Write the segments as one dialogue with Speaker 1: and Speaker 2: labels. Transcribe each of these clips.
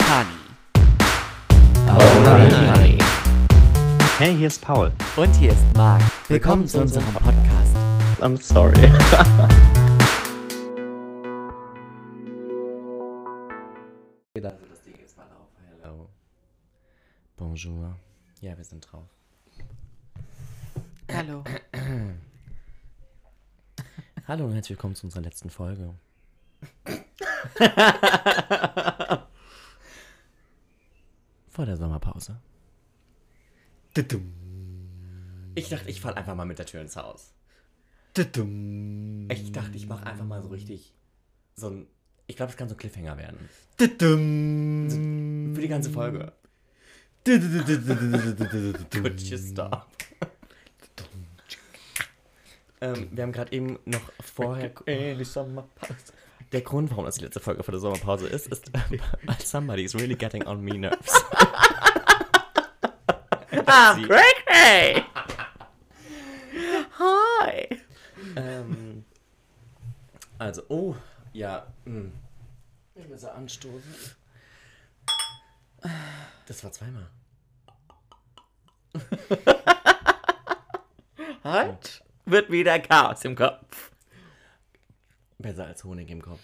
Speaker 1: Honey.
Speaker 2: Alright.
Speaker 3: Hey, hier ist Paul.
Speaker 1: Und hier ist Marc. Willkommen zu unserem Podcast.
Speaker 3: I'm sorry.
Speaker 2: Also das Ding ist mal auf. Hello. Bonjour. Ja, wir sind drauf.
Speaker 1: Hallo.
Speaker 2: Hallo und herzlich willkommen zu unserer letzten Folge. Vor der Sommerpause. Ich dachte, ich falle einfach mal mit der Tür ins Haus. Ich dachte, ich mache einfach mal so richtig so ein. Ich glaube, es kann so ein Cliffhanger werden. Für die ganze Folge. Could you stop? ähm, wir haben gerade eben noch vorher.
Speaker 3: Ey, die Sommerpause.
Speaker 2: Der Grund, warum das die letzte Folge vor der Sommerpause ist, ist, weil somebody is really getting on me nerves.
Speaker 1: Ah,
Speaker 2: Sie-
Speaker 1: Cray Hi.
Speaker 2: ähm, also, oh, ja. Mh. Ich will so anstoßen. Das war zweimal.
Speaker 1: Heute wird wieder Chaos im Kopf.
Speaker 2: Besser als Honig im Kopf.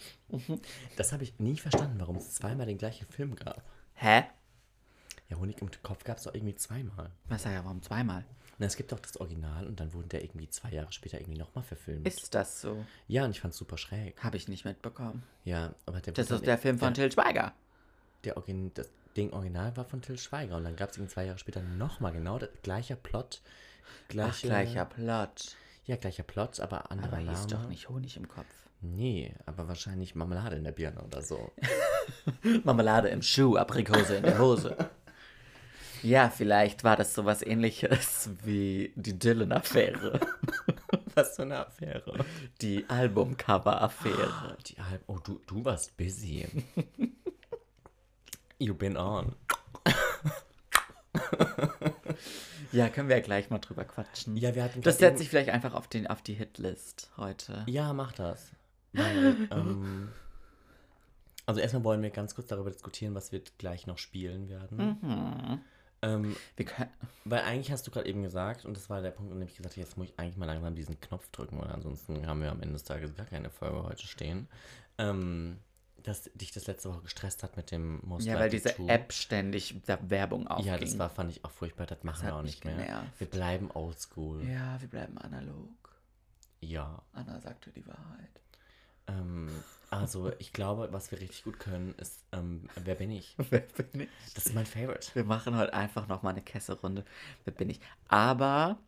Speaker 2: Das habe ich nie verstanden, warum es zweimal den gleichen Film gab.
Speaker 1: Hä?
Speaker 2: Ja, Honig im Kopf gab es doch irgendwie zweimal.
Speaker 1: Was sag ja, warum zweimal?
Speaker 2: Na, es gibt doch das Original und dann wurde der irgendwie zwei Jahre später irgendwie nochmal verfilmt.
Speaker 1: Ist das so?
Speaker 2: ja, und ich fand es super schräg.
Speaker 1: Habe ich nicht mitbekommen.
Speaker 2: Ja, aber der
Speaker 1: Das ist der Film von
Speaker 2: der,
Speaker 1: Till Schweiger.
Speaker 2: der Origin, Das Ding Original war von Till Schweiger und dann gab es ihn zwei Jahre später nochmal genau der gleicher Plot.
Speaker 1: Ach,
Speaker 2: Gleiche,
Speaker 1: gleicher Plot.
Speaker 2: Ja, gleicher Plot, aber anderer
Speaker 1: Aber hieß
Speaker 2: Name.
Speaker 1: doch nicht Honig im Kopf.
Speaker 2: Nee, aber wahrscheinlich Marmelade in der Birne oder so.
Speaker 1: Marmelade im Schuh, Aprikose in der Hose. Ja, vielleicht war das sowas ähnliches wie die Dylan-Affäre.
Speaker 2: Was für eine Affäre.
Speaker 1: Die Albumcover-Affäre.
Speaker 2: Die Alp oh, du, du warst busy. you been on.
Speaker 1: Ja, können wir ja gleich mal drüber quatschen.
Speaker 2: Ja, wir hatten
Speaker 1: Das
Speaker 2: grad
Speaker 1: setze ich vielleicht einfach auf, den, auf die Hitlist heute.
Speaker 2: Ja, mach das. Weil, ähm, also erstmal wollen wir ganz kurz darüber diskutieren, was wir gleich noch spielen werden. Ähm,
Speaker 1: Wir können,
Speaker 2: weil eigentlich hast du gerade eben gesagt, und das war der Punkt, an dem ich gesagt habe, jetzt muss ich eigentlich mal langsam diesen Knopf drücken, weil ansonsten haben wir am Ende des Tages gar keine Folge heute stehen. Ähm, dass dich das letzte Woche gestresst hat mit dem Most
Speaker 1: ja, weil diese
Speaker 2: True.
Speaker 1: App ständig da Werbung aufging.
Speaker 2: Ja, das war, fand ich auch furchtbar, das machen wir
Speaker 1: hat
Speaker 2: auch nicht mehr.
Speaker 1: genervt.
Speaker 2: Wir bleiben oldschool.
Speaker 1: Ja, wir bleiben analog.
Speaker 2: Ja.
Speaker 1: Anna sagte die Wahrheit.
Speaker 2: Ähm, also, ich glaube, was wir richtig gut können, ist, ähm, wer bin ich?
Speaker 1: Wer bin ich?
Speaker 2: Das ist mein Favorite.
Speaker 1: Wir machen heute einfach noch mal eine Kesserunde. Wer bin ich? Aber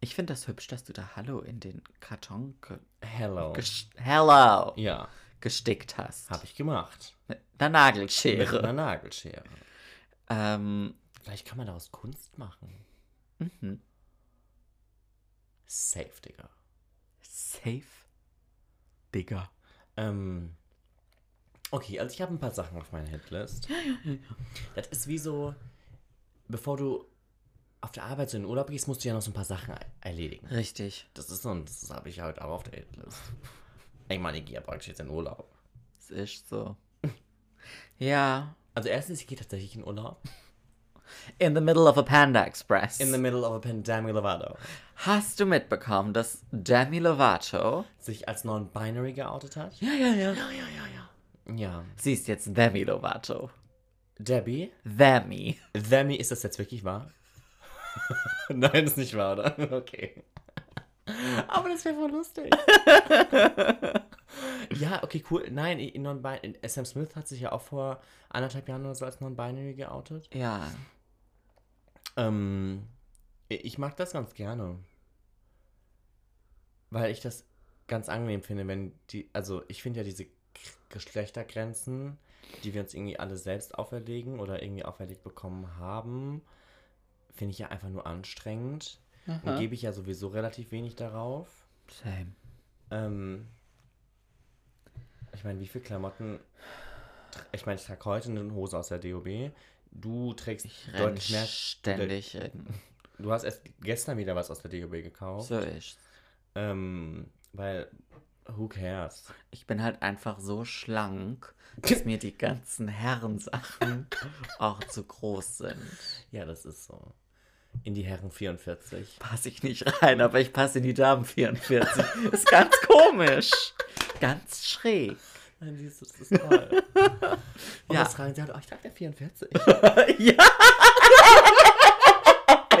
Speaker 1: ich finde das hübsch, dass du da Hallo in den Karton
Speaker 2: Hello.
Speaker 1: Hello
Speaker 2: Ja,
Speaker 1: gestickt hast.
Speaker 2: habe ich gemacht.
Speaker 1: Mit einer Nagelschere.
Speaker 2: Mit einer Nagelschere.
Speaker 1: Ähm,
Speaker 2: Vielleicht kann man daraus Kunst machen.
Speaker 1: mhm.
Speaker 2: Safe, Digga.
Speaker 1: Safe. Digga.
Speaker 2: Ähm, okay, also ich habe ein paar Sachen auf meiner Hitlist. Das ist wie so, bevor du auf der Arbeit so in den Urlaub gehst, musst du ja noch so ein paar Sachen erledigen.
Speaker 1: Richtig.
Speaker 2: Das ist so, und das habe ich halt auch auf der Hitlist. Ich meine, ich gehe ja praktisch jetzt in Urlaub.
Speaker 1: Es ist so. Ja.
Speaker 2: Also erstens, ich gehe tatsächlich in Urlaub.
Speaker 1: In the middle of a Panda Express.
Speaker 2: In the middle of a pandemic Lovato.
Speaker 1: Hast du mitbekommen, dass Demi Lovato.
Speaker 2: Sich als non-binary geoutet hat.
Speaker 1: Ja, ja, ja.
Speaker 2: Ja, ja, ja, ja. Ja.
Speaker 1: Sie ist jetzt Demi Lovato.
Speaker 2: Debbie?
Speaker 1: Demi.
Speaker 2: Demi, ist das jetzt wirklich wahr? Nein, ist nicht wahr, oder? Okay. Aber das wäre voll lustig. ja, okay, cool. Nein, non Sam Smith hat sich ja auch vor anderthalb Jahren oder so als non-binary geoutet.
Speaker 1: Ja.
Speaker 2: Ähm, ich mag das ganz gerne. Weil ich das ganz angenehm finde, wenn die, also ich finde ja diese Geschlechtergrenzen, die wir uns irgendwie alle selbst auferlegen oder irgendwie auferlegt bekommen haben, finde ich ja einfach nur anstrengend. Und gebe ich ja sowieso relativ wenig darauf.
Speaker 1: Same.
Speaker 2: Ähm, ich meine, wie viele Klamotten. Ich meine, ich trage heute eine Hose aus der DOB. Du trägst
Speaker 1: Ich
Speaker 2: deutlich mehr.
Speaker 1: ständig in.
Speaker 2: Du hast erst gestern wieder was aus der DOB gekauft.
Speaker 1: So ist
Speaker 2: Ähm, weil Who cares?
Speaker 1: Ich bin halt einfach so schlank, dass mir die ganzen Herrensachen auch zu groß sind.
Speaker 2: Ja, das ist so. In die Herren 44.
Speaker 1: Passe ich nicht rein, aber ich passe in die Damen 44. Ist ganz komisch. Ganz schräg.
Speaker 2: Nein, siehst du, das ist toll. Und
Speaker 1: Ja.
Speaker 2: das rein, sie hat, oh, ich trage der 44.
Speaker 1: ja.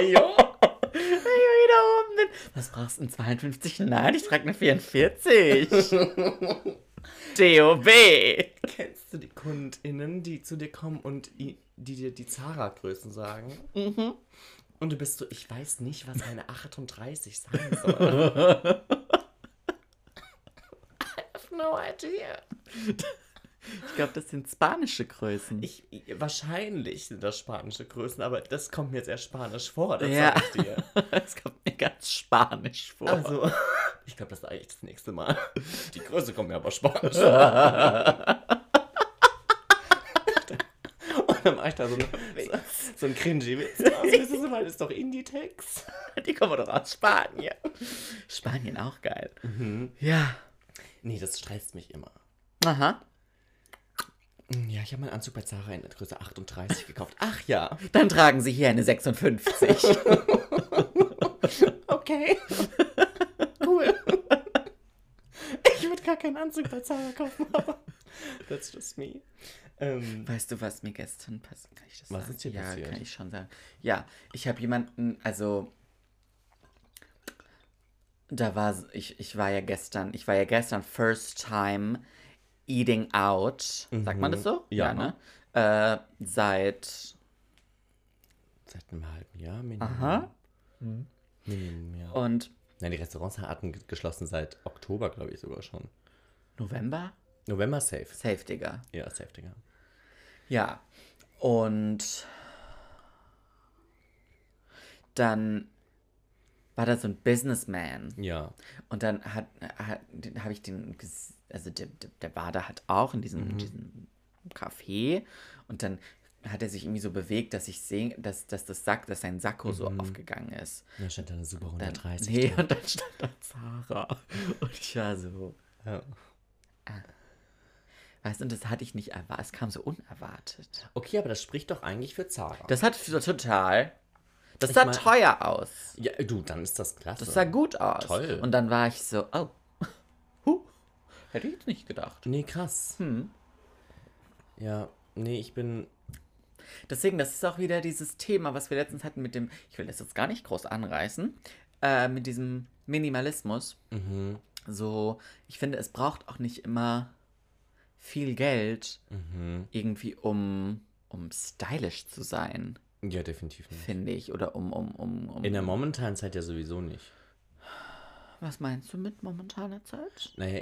Speaker 1: jo. Was brauchst du, ein 52? Nein, ich trage eine 44. DOB.
Speaker 2: Kennst du die KundInnen, die zu dir kommen und die dir die Zara-Größen sagen?
Speaker 1: Mhm.
Speaker 2: Und du bist so, ich weiß nicht, was eine 38 sein soll. No idea.
Speaker 1: Ich glaube, das sind spanische Größen.
Speaker 2: Ich, wahrscheinlich sind das spanische Größen, aber das kommt mir jetzt eher spanisch vor, das
Speaker 1: Ja.
Speaker 2: sag ich dir.
Speaker 1: Es kommt mir ganz spanisch vor.
Speaker 2: Also, ich glaube, das sage ich das nächste Mal. Die Größe kommt mir aber spanisch vor. Und dann mache ich da so, eine, so, so ein cringy Witz. raus. Das ist, das ist doch Inditex.
Speaker 1: Die kommen doch aus Spanien. Spanien auch geil. Ja.
Speaker 2: Nee, das stresst mich immer.
Speaker 1: Aha.
Speaker 2: Ja, ich habe meinen Anzug bei Zara in der Größe 38 gekauft. Ach ja.
Speaker 1: Dann tragen Sie hier eine 56.
Speaker 2: Okay. cool. Ich würde gar keinen Anzug bei Zara kaufen, aber that's just me. Ähm,
Speaker 1: weißt du, was mir gestern passiert? Kann ich das
Speaker 2: Was
Speaker 1: sagen?
Speaker 2: ist dir
Speaker 1: ja,
Speaker 2: passiert?
Speaker 1: kann ich schon sagen. Ja, ich habe jemanden, also da war ich, ich war ja gestern, ich war ja gestern first time eating out. Sagt man das so?
Speaker 2: Mhm. Ja.
Speaker 1: ne? Äh, seit
Speaker 2: seit einem halben Jahr Minimum.
Speaker 1: Aha.
Speaker 2: Minimum, ja.
Speaker 1: und
Speaker 2: Nein, die Restaurants hatten ge- geschlossen seit Oktober, glaube ich sogar schon.
Speaker 1: November?
Speaker 2: November safe.
Speaker 1: Safe, Digga.
Speaker 2: Ja, safe, Digga.
Speaker 1: Ja. Und dann war da so ein Businessman.
Speaker 2: Ja.
Speaker 1: Und dann hat, hat habe ich den, also der, der, war da halt auch in diesem, diesem Café und dann hat er sich irgendwie so bewegt, dass ich sehe, dass, dass das Sack, dass sein Sakko so aufgegangen ist.
Speaker 2: Da stand da eine super
Speaker 1: Dann,
Speaker 2: 130.
Speaker 1: nee,
Speaker 2: drin.
Speaker 1: und dann stand da Zara. Und ich war so,
Speaker 2: Ja.
Speaker 1: weißt du, und das hatte ich nicht erwartet, es kam so unerwartet.
Speaker 2: Okay, aber das spricht doch eigentlich für Zara.
Speaker 1: Das hat total, das
Speaker 2: Ich
Speaker 1: sah
Speaker 2: mein-
Speaker 1: teuer aus.
Speaker 2: ja, du, dann ist das klasse.
Speaker 1: Das sah gut aus.
Speaker 2: Toll.
Speaker 1: Und dann war ich so, oh, huh, hätte ich jetzt nicht gedacht.
Speaker 2: Nee, krass.
Speaker 1: Hm.
Speaker 2: Ja, nee, ich bin.
Speaker 1: Deswegen, das ist auch wieder dieses Thema, was wir letztens hatten mit dem, ich will das jetzt gar nicht groß anreißen, äh, mit diesem Minimalismus.
Speaker 2: Mhm.
Speaker 1: So, ich finde, es braucht auch nicht immer viel Geld
Speaker 2: Mhm.
Speaker 1: irgendwie, um, um stylisch zu sein,
Speaker 2: Ja, definitiv nicht.
Speaker 1: finde ich. Oder um, um, um, um.
Speaker 2: In der momentanen Zeit ja sowieso nicht.
Speaker 1: was meinst du mit momentaner Zeit?
Speaker 2: Naja,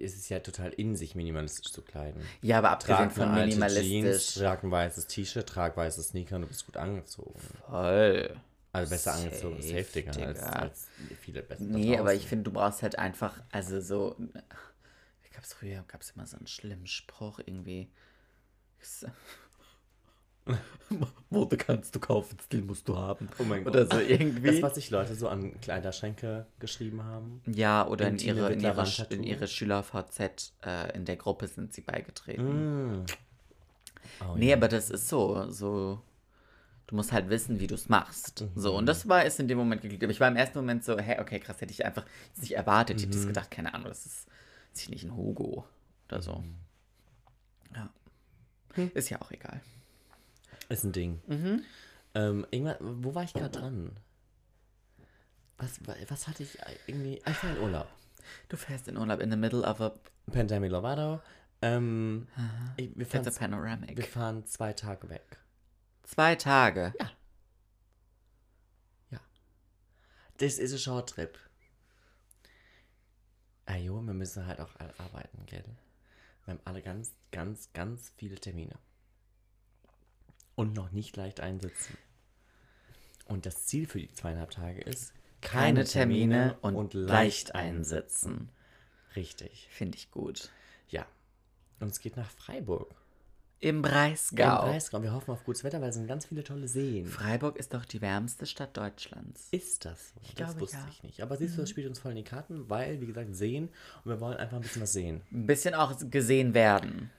Speaker 2: es ist ja total in sich, minimalistisch zu kleiden.
Speaker 1: Ja, aber abgesehen
Speaker 2: Trag
Speaker 1: von
Speaker 2: alte Jeans,
Speaker 1: minimalistisch.
Speaker 2: trag ein weißes T-Shirt, trag weiße Sneaker und du bist gut angezogen.
Speaker 1: Voll.
Speaker 2: Also besser angezogen,
Speaker 1: Safe,
Speaker 2: safe, Digga, als, als viele besser.
Speaker 1: Nee, aber ich finde, du brauchst halt einfach, also so. Ich gab's früher, gab's immer so einen schlimmen Spruch irgendwie. Mode kannst du kaufen, Stil musst du haben.
Speaker 2: Oh mein
Speaker 1: Oder
Speaker 2: Gott.
Speaker 1: so irgendwie.
Speaker 2: Das, was sich Leute so an Kleiderschränke geschrieben haben.
Speaker 1: ja, oder in ihre, in, ihre, in ihre Schüler-VZ, äh, in der Gruppe sind sie beigetreten.
Speaker 2: Mm. Oh,
Speaker 1: Nee,
Speaker 2: ja.
Speaker 1: aber das ist so, so. Du musst halt wissen, wie du es machst.
Speaker 2: Mhm.
Speaker 1: So, und das war es in dem Moment geklickt. Aber ich war im ersten Moment so, hä, okay, krass, hätte ich einfach nicht erwartet. Ich hätte
Speaker 2: Mhm.
Speaker 1: gedacht, keine Ahnung, das ist ziemlich ein Hugo oder so.
Speaker 2: Mhm.
Speaker 1: Ja.
Speaker 2: Hm.
Speaker 1: Ist ja auch egal.
Speaker 2: Ist ein Ding.
Speaker 1: Mhm.
Speaker 2: Ähm, wo war ich gerade dran? Was, was hatte ich irgendwie? Ah, Ich war in Urlaub.
Speaker 1: Du fährst in Urlaub in the middle of a
Speaker 2: Pandemic Lovato. Ähm, ich, wir, fahren,
Speaker 1: it's a panoramic.
Speaker 2: wir fahren zwei Tage weg.
Speaker 1: Zwei Tage.
Speaker 2: Ja. Ja. Das ist ein Short-Trip. Ah jo, wir müssen halt auch alle arbeiten, gell? Wir haben alle ganz, ganz, ganz viele Termine. Und noch nicht leicht einsitzen. Und das Ziel für die zweieinhalb Tage ist,
Speaker 1: Keine Termine und, leicht einsetzen.
Speaker 2: Richtig.
Speaker 1: Finde ich gut.
Speaker 2: Ja. Und es geht nach Freiburg.
Speaker 1: Im
Speaker 2: Im
Speaker 1: Breisgau.
Speaker 2: Breisgau. Wir hoffen auf gutes Wetter, weil es sind ganz viele tolle Seen.
Speaker 1: Freiburg ist doch die wärmste Stadt Deutschlands.
Speaker 2: Ist das so? das
Speaker 1: glaube,
Speaker 2: wusste
Speaker 1: ja.
Speaker 2: ich nicht. Aber siehst du, das spielt uns voll in die Karten, weil, wie gesagt, sehen und wir wollen einfach ein bisschen was sehen.
Speaker 1: Ein bisschen auch gesehen werden.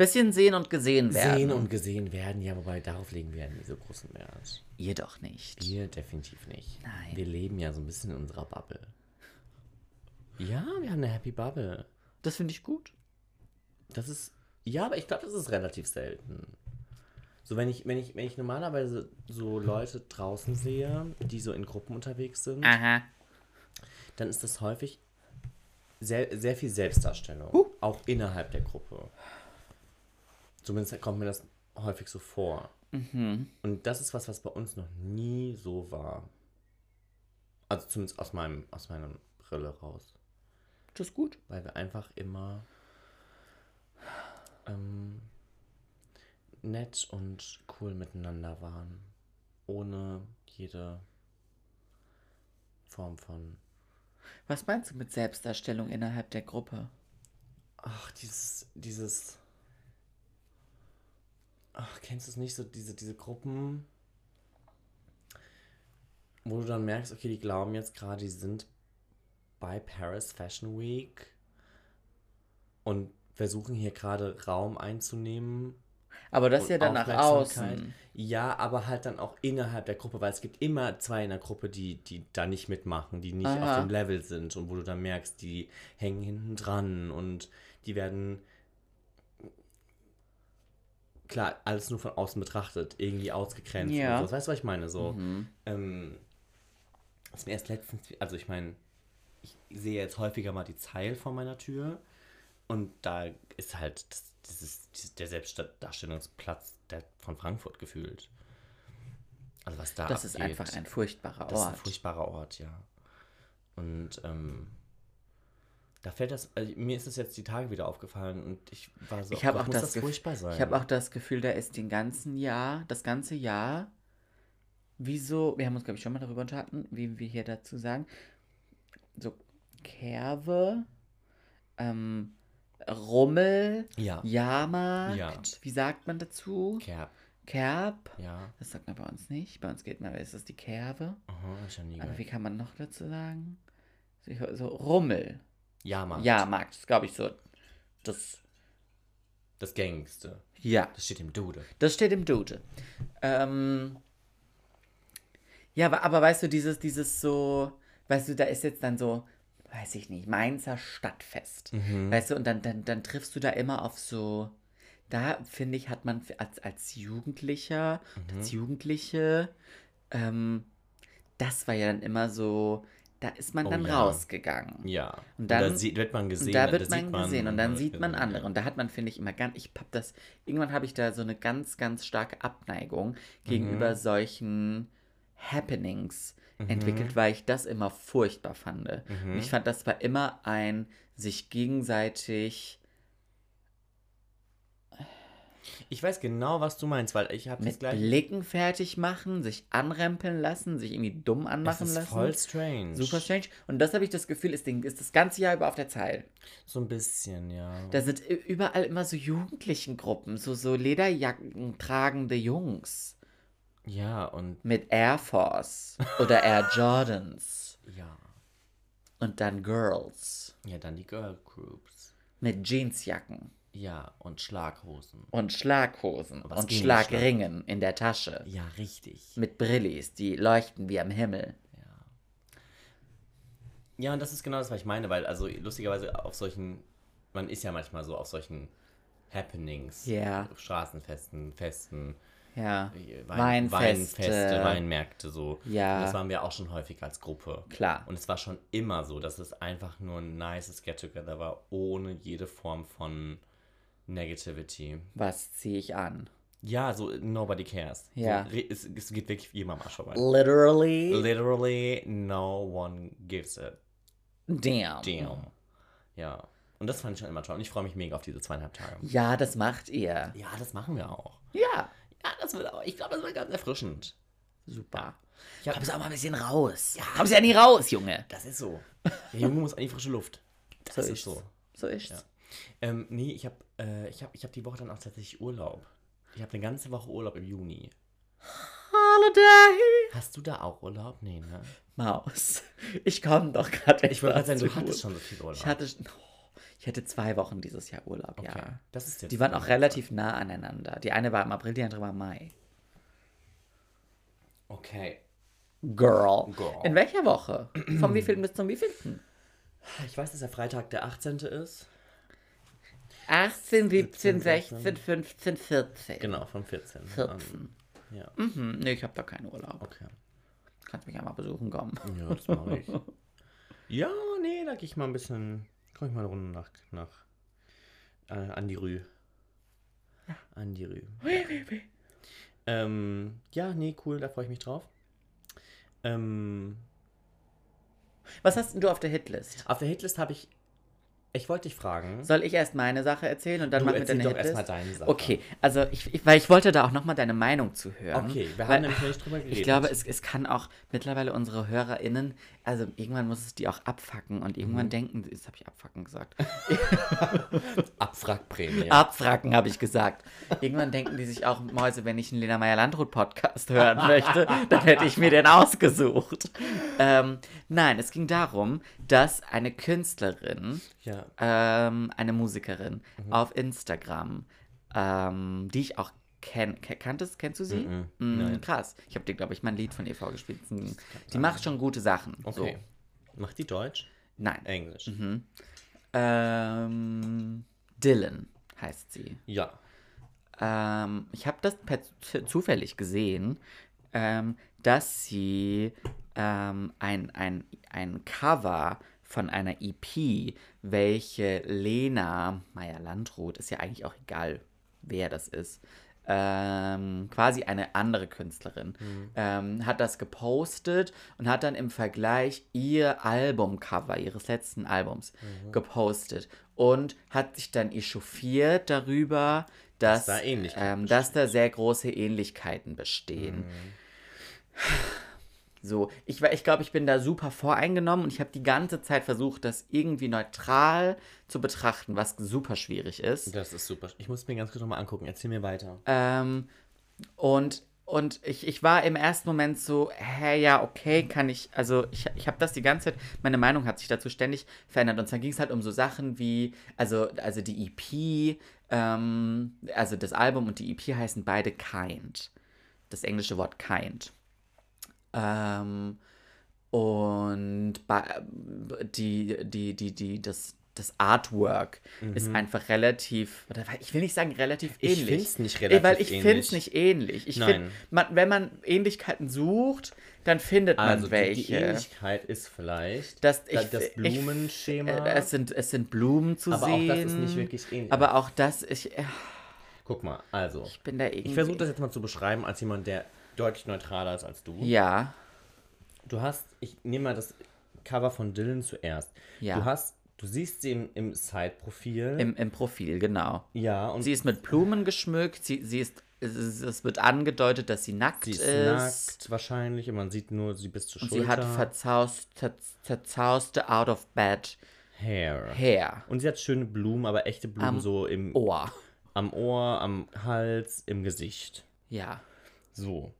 Speaker 1: Bisschen sehen und gesehen werden.
Speaker 2: Sehen und gesehen werden, ja, wobei darauf legen wir ja nie so großen Wert.
Speaker 1: Ihr doch nicht.
Speaker 2: Wir definitiv nicht.
Speaker 1: Nein.
Speaker 2: Wir leben ja so ein bisschen in unserer Bubble. Ja, wir haben eine Happy Bubble.
Speaker 1: Das finde ich gut.
Speaker 2: Das ist. Ja, aber ich glaube, das ist relativ selten. So, wenn ich, wenn ich, wenn ich normalerweise so Leute draußen sehe, die so in Gruppen unterwegs sind,
Speaker 1: Aha.
Speaker 2: dann ist das häufig sehr, sehr viel Selbstdarstellung. Auch innerhalb der Gruppe. Zumindest kommt mir das häufig so vor. Und das ist was, was bei uns noch nie so war. Also zumindest aus meinem, aus meiner Brille raus.
Speaker 1: Das ist gut.
Speaker 2: Weil wir einfach immer ähm, nett und cool miteinander waren. Ohne jede Form von
Speaker 1: Was meinst du mit Selbstdarstellung innerhalb der Gruppe?
Speaker 2: Ach, dieses, dieses. Ach, kennst du es nicht? So diese, diese Gruppen, wo du dann merkst, okay, die glauben jetzt gerade, die sind bei Paris Fashion Week und versuchen hier gerade Raum einzunehmen.
Speaker 1: Aber das ist ja dann nach außen.
Speaker 2: Ja, aber halt dann auch innerhalb der Gruppe, weil es gibt immer zwei in der Gruppe, die, die da nicht mitmachen, die nicht
Speaker 1: Aha.
Speaker 2: auf dem Level sind und wo du dann merkst, die hängen hinten dran und die werden klar, alles nur von außen betrachtet, irgendwie ausgegrenzt.
Speaker 1: Ja.
Speaker 2: So. Weißt du, was ich meine? So, ähm, das ist mir erst letztens, also ich meine, ich sehe jetzt häufiger mal die Zeil vor meiner Tür und da ist halt das, dieses, der Selbstdarstellungsplatz der, von Frankfurt gefühlt. Also was da
Speaker 1: Das ist
Speaker 2: abgeht,
Speaker 1: einfach ein furchtbarer
Speaker 2: Das ist ein
Speaker 1: Ort.
Speaker 2: furchtbarer Ort, ja. Und ähm, da fällt das, also mir ist das jetzt die Tage wieder aufgefallen und ich war so,
Speaker 1: Ich habe auch
Speaker 2: muss
Speaker 1: das, Gef-
Speaker 2: furchtbar sein.
Speaker 1: Ich habe auch das Gefühl, da ist den ganzen Jahr, das ganze Jahr, wieso, wir haben uns, glaube ich, schon mal darüber unterhalten, wie wir hier dazu sagen, so Kerwe, ähm, Rummel,
Speaker 2: Ja.
Speaker 1: Jahrmarkt,
Speaker 2: Ja.
Speaker 1: wie sagt man dazu?
Speaker 2: Kerb,
Speaker 1: Kerb,
Speaker 2: ja.
Speaker 1: das sagt man bei uns nicht, bei uns geht man, ist das die Kerwe,
Speaker 2: Aha, noch nie
Speaker 1: aber wie kann man noch dazu sagen? So, so Rummel,
Speaker 2: Jahrmarkt.
Speaker 1: Jahrmarkt, ist, glaube ich, so, das,
Speaker 2: Das gängigste.
Speaker 1: ja.
Speaker 2: Das steht im Dude.
Speaker 1: Das steht im Dode. Ähm, ja, aber, aber weißt du, dieses, dieses so, weißt du, da ist jetzt dann so, weiß ich nicht, Mainzer Stadtfest. Weißt du, und dann, dann, dann triffst du da immer auf so, da finde ich, hat man als, als Jugendlicher, als Jugendliche, ähm, das war ja dann immer so, da ist man
Speaker 2: Oh
Speaker 1: dann
Speaker 2: ja.
Speaker 1: rausgegangen.
Speaker 2: Ja.
Speaker 1: Und dann-
Speaker 2: da sieht, wird man gesehen.
Speaker 1: Und da
Speaker 2: da
Speaker 1: wird
Speaker 2: sieht
Speaker 1: man gesehen und dann sieht man
Speaker 2: ja.
Speaker 1: andere. Und da hat man, finde ich, immer ganz, ich hab das, irgendwann habe ich da so eine ganz, ganz starke Abneigung
Speaker 2: Mhm.
Speaker 1: gegenüber solchen Happenings entwickelt, weil ich das immer furchtbar fand.
Speaker 2: Mhm.
Speaker 1: Und ich fand, das war immer ein sich gegenseitig
Speaker 2: Ich weiß genau, was du meinst, weil ich habe das
Speaker 1: mit
Speaker 2: gleich.
Speaker 1: Blicken fertig machen, sich anrempeln lassen, sich irgendwie dumm
Speaker 2: Das
Speaker 1: anmachen
Speaker 2: ist
Speaker 1: lassen.
Speaker 2: voll strange.
Speaker 1: Super strange. Und das habe ich das Gefühl, ist, ist das ganze Jahr über auf der Zeil.
Speaker 2: So ein bisschen, ja.
Speaker 1: Da sind überall immer so Jugendlichen-Gruppen, so, so Lederjacken tragende Jungs
Speaker 2: ja, und
Speaker 1: mit Air Force oder Air Jordans
Speaker 2: ja.
Speaker 1: und dann Girls
Speaker 2: Ja, dann die Girl Groups.
Speaker 1: mit Jeansjacken
Speaker 2: Ja, und Schlaghosen.
Speaker 1: und Schlaghosen
Speaker 2: es
Speaker 1: und
Speaker 2: ging
Speaker 1: Schlagringen in der Tasche
Speaker 2: Ja, richtig.
Speaker 1: mit Brillis, die leuchten wie am Himmel.
Speaker 2: Ja, und das ist genau das, was ich meine, weil, also lustigerweise auf solchen, man ist ja manchmal so auf solchen Happenings,
Speaker 1: Ja.
Speaker 2: auf Straßenfesten, Festen,
Speaker 1: Ja,
Speaker 2: Wein,
Speaker 1: Weinfeste.
Speaker 2: Weinfeste, Weinmärkte, so.
Speaker 1: Ja.
Speaker 2: Und das waren wir auch schon häufig als Gruppe.
Speaker 1: Klar.
Speaker 2: Und es war schon immer so, dass es einfach nur ein nices Get-Together war, ohne jede Form von Negativity.
Speaker 1: Was ziehe ich an?
Speaker 2: Ja, so nobody cares.
Speaker 1: Ja.
Speaker 2: So, es, es geht wirklich jedem am Arsch vorbei.
Speaker 1: Literally.
Speaker 2: Literally, no one gives a
Speaker 1: Damn.
Speaker 2: damn. Ja. Und das fand ich schon immer toll. Und ich freue mich mega auf diese zweieinhalb Tage.
Speaker 1: Ja, das macht ihr.
Speaker 2: Ja, das machen wir auch.
Speaker 1: Ja.
Speaker 2: Ja, das wird auch, ich glaube, das wird ganz erfrischend.
Speaker 1: Super.
Speaker 2: Ich hab,
Speaker 1: Kommst auch mal ein bisschen raus. Ja. Kommst ja nie raus, Junge.
Speaker 2: das ist so. Der Junge muss an die frische Luft. Das
Speaker 1: So
Speaker 2: ist
Speaker 1: ist's.
Speaker 2: so.
Speaker 1: So ist's.
Speaker 2: Ähm, nee, ich habe äh, ich hab, ich hab die Woche dann auch tatsächlich Urlaub. Ich habe eine ganze Woche Urlaub im Juni.
Speaker 1: Holiday!
Speaker 2: Hast du da auch Urlaub? Nee, ne?
Speaker 1: Maus. Ich komme doch gerade
Speaker 2: Ich wollte gerade sagen, du hattest schon so viel Urlaub.
Speaker 1: Ich hatte, oh, ich hatte zwei Wochen dieses Jahr Urlaub,
Speaker 2: okay.
Speaker 1: ja.
Speaker 2: Das ist jetzt
Speaker 1: Die waren auch relativ nah aneinander. Die eine war im April, die andere war im Mai.
Speaker 2: Okay.
Speaker 1: Girl.
Speaker 2: Girl.
Speaker 1: In welcher Woche? Vom wievielten bis zum wievielten?
Speaker 2: Ich weiß, dass der Freitag der 18. ist.
Speaker 1: 18, 17,
Speaker 2: 16,
Speaker 1: 16, 15, 14.
Speaker 2: Genau, vom 14.
Speaker 1: 14.
Speaker 2: An. Ja,
Speaker 1: Hm, nee, ich habe da keinen Urlaub.
Speaker 2: okay.
Speaker 1: Kannst mich einmal besuchen kommen.
Speaker 2: Ja, das mache ich. ja, nee, da gehe ich mal ein bisschen. Komm ich mal eine Runde nach. nach äh, an die Rue. Ja. An die Rue. Ähm, ja, nee, cool, da freue ich mich drauf. Ähm,
Speaker 1: Was hast denn du auf der Hitlist?
Speaker 2: auf der Hitlist habe ich. Ich wollte dich fragen.
Speaker 1: Soll ich erst meine Sache erzählen und dann machen wir deine
Speaker 2: doch erstmal deine Sache.
Speaker 1: Okay, also ich, ich, weil ich wollte da auch nochmal deine Meinung zu hören.
Speaker 2: Okay, wir haben nämlich nicht drüber geredet.
Speaker 1: Ich glaube, es, es kann auch mittlerweile unsere HörerInnen, also irgendwann muss es die auch abfacken und irgendwann
Speaker 2: Mhm.
Speaker 1: denken, das habe ich abfacken gesagt.
Speaker 2: Abwrackprämie.
Speaker 1: Abfracken habe ich gesagt. Irgendwann denken die sich auch, Mäuse, wenn ich einen Lena Meyer-Landrut-Podcast hören möchte, dann hätte ich mir den ausgesucht. Ähm, nein, es ging darum, dass eine Künstlerin,
Speaker 2: Ja.
Speaker 1: ähm, eine Musikerin
Speaker 2: Mhm.
Speaker 1: auf Instagram, ähm, die ich auch kenn, ke- kanntest, kennst du sie?
Speaker 2: Mhm. Nein.
Speaker 1: krass. Ich habe dir, glaube ich, mal ein Lied von ihr vorgespielt. Die macht schon gute Sachen.
Speaker 2: Okay.
Speaker 1: So.
Speaker 2: Macht die Deutsch?
Speaker 1: Nein.
Speaker 2: Englisch.
Speaker 1: Mhm. Ähm, Dylan heißt sie.
Speaker 2: Ja.
Speaker 1: Ähm, ich habe das zufällig gesehen, ähm, dass sie ähm, ein, ein, ein Cover von einer EP, welche Lena Meyer-Landrut, ist ja eigentlich auch egal, wer das ist, ähm, quasi eine andere Künstlerin, ähm, hat das gepostet und hat dann im Vergleich ihr Albumcover ihres letzten Albums gepostet und hat sich dann echauffiert darüber, dass,
Speaker 2: da Ähnlichkeiten
Speaker 1: ähm, dass da sehr große Ähnlichkeiten bestehen. So, ich, ich glaube, ich bin da super voreingenommen und ich habe die ganze Zeit versucht, das irgendwie neutral zu betrachten, was super schwierig ist.
Speaker 2: Das ist super. Ich muss mir ganz kurz nochmal angucken. Erzähl mir weiter.
Speaker 1: Ähm, und und ich, ich war im ersten Moment so, hä, ja, okay, kann ich, also ich, ich habe das die ganze Zeit, meine Meinung hat sich dazu ständig verändert. Und zwar ging es halt um so Sachen wie, also, also die EP, ähm, also das Album und die EP heißen beide Kind. Das englische Wort Kind. Ähm, und die, die, die, die, das, das Artwork ist einfach relativ, oder ich will nicht sagen relativ
Speaker 2: Mhm. Ich
Speaker 1: ähnlich.
Speaker 2: find's nicht relativ
Speaker 1: Weil ich finde es
Speaker 2: ähnlich.
Speaker 1: nicht ähnlich. Ich
Speaker 2: Nein.
Speaker 1: find, man, wenn man Ähnlichkeiten sucht, dann findet man
Speaker 2: Also
Speaker 1: welche.
Speaker 2: die Ähnlichkeit ist vielleicht
Speaker 1: das,
Speaker 2: da-
Speaker 1: ich,
Speaker 2: das
Speaker 1: ich-
Speaker 2: Blumenschema.
Speaker 1: äh, es, sind, es sind Blumen zu
Speaker 2: aber
Speaker 1: sehen.
Speaker 2: auch das ist nicht wirklich ähnlich.
Speaker 1: Aber auch das, ich, äh,
Speaker 2: Guck mal, also.
Speaker 1: ich bin da irgendwie.
Speaker 2: Ich versuche das jetzt mal zu beschreiben als jemand, der deutlich neutraler ist als du.
Speaker 1: Ja,
Speaker 2: Du hast, ich nehme mal das Cover von Dylan zuerst.
Speaker 1: Ja.
Speaker 2: Du hast, du siehst sie im, im Side-Profil.
Speaker 1: im, im Profil, genau.
Speaker 2: ja, und
Speaker 1: Sie ist mit Blumen geschmückt, sie, sie ist, es, wird angedeutet, dass sie nackt
Speaker 2: sie ist nackt wahrscheinlich und man sieht nur sie bis zur
Speaker 1: Und
Speaker 2: Schulter.
Speaker 1: sie hat verzaust, zer, zerzauste out of bed
Speaker 2: Hair.
Speaker 1: Hair.
Speaker 2: Und sie hat schöne Blumen, aber echte Blumen
Speaker 1: Am
Speaker 2: so im,
Speaker 1: Ohr.
Speaker 2: am Ohr, am Hals, im Gesicht.
Speaker 1: Ja.
Speaker 2: So.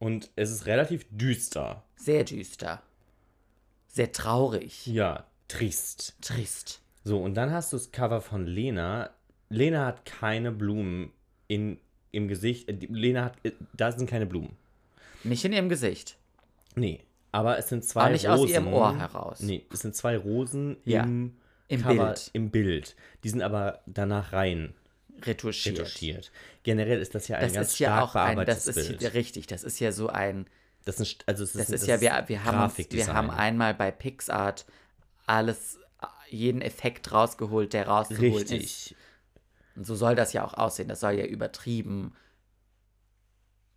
Speaker 2: Und es ist relativ düster.
Speaker 1: Sehr düster. Sehr traurig.
Speaker 2: Ja, trist.
Speaker 1: Trist.
Speaker 2: So, und dann hast du das Cover von Lena. Lena hat keine Blumen in, im Gesicht. Äh, Lena hat, äh, da sind keine Blumen.
Speaker 1: Nicht in ihrem Gesicht.
Speaker 2: Nee, aber es sind zwei
Speaker 1: Auch nicht
Speaker 2: Rosen.
Speaker 1: aus ihrem Ohr heraus.
Speaker 2: Nee, es sind zwei Rosen
Speaker 1: Ja,
Speaker 2: im,
Speaker 1: im
Speaker 2: Cover,
Speaker 1: Bild.
Speaker 2: Im Bild. Die sind aber danach rein
Speaker 1: Retuschiert.
Speaker 2: retuschiert. Generell ist das ja ein
Speaker 1: Das
Speaker 2: ganz
Speaker 1: ist ja
Speaker 2: stark
Speaker 1: auch ein, das ist
Speaker 2: Bild.
Speaker 1: richtig, das ist ja so ein,
Speaker 2: Das ist, also es
Speaker 1: das
Speaker 2: ein-
Speaker 1: ist ja, wir, wir, haben uns, wir haben einmal bei PixArt alles, jeden Effekt rausgeholt, der rausgeholt ist.
Speaker 2: Richtig.
Speaker 1: Und so soll das ja auch aussehen, das soll ja übertrieben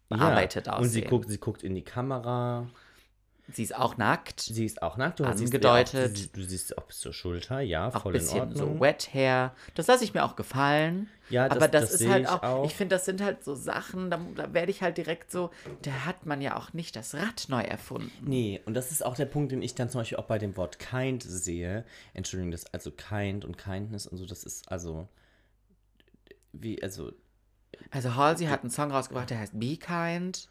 Speaker 1: bearbeitet
Speaker 2: ja.
Speaker 1: aussehen.
Speaker 2: Und sie guckt, sie guckt in die Kamera.
Speaker 1: Sie ist auch nackt.
Speaker 2: Sie ist auch nackt. Du siehst
Speaker 1: Angedeutet.
Speaker 2: sie auch, du, du siehst auch bis zur Schulter, ja,
Speaker 1: auch ein
Speaker 2: voll in
Speaker 1: bisschen
Speaker 2: Ordnung.
Speaker 1: so Wet Hair. Das lasse ich mir auch gefallen.
Speaker 2: Ja, das-
Speaker 1: aber das,
Speaker 2: das
Speaker 1: ist halt
Speaker 2: ich
Speaker 1: auch,
Speaker 2: auch.
Speaker 1: ich finde, das sind halt so Sachen, da, da werde ich halt direkt so, da hat man ja auch nicht das Rad neu erfunden.
Speaker 2: Nee, und das ist auch der Punkt, den ich dann zum Beispiel auch bei dem Wort kind sehe. Entschuldigung, das also kind und kindness und so, das ist also wie, also
Speaker 1: Also Halsey hat einen Song rausgebracht, der heißt Be Kind.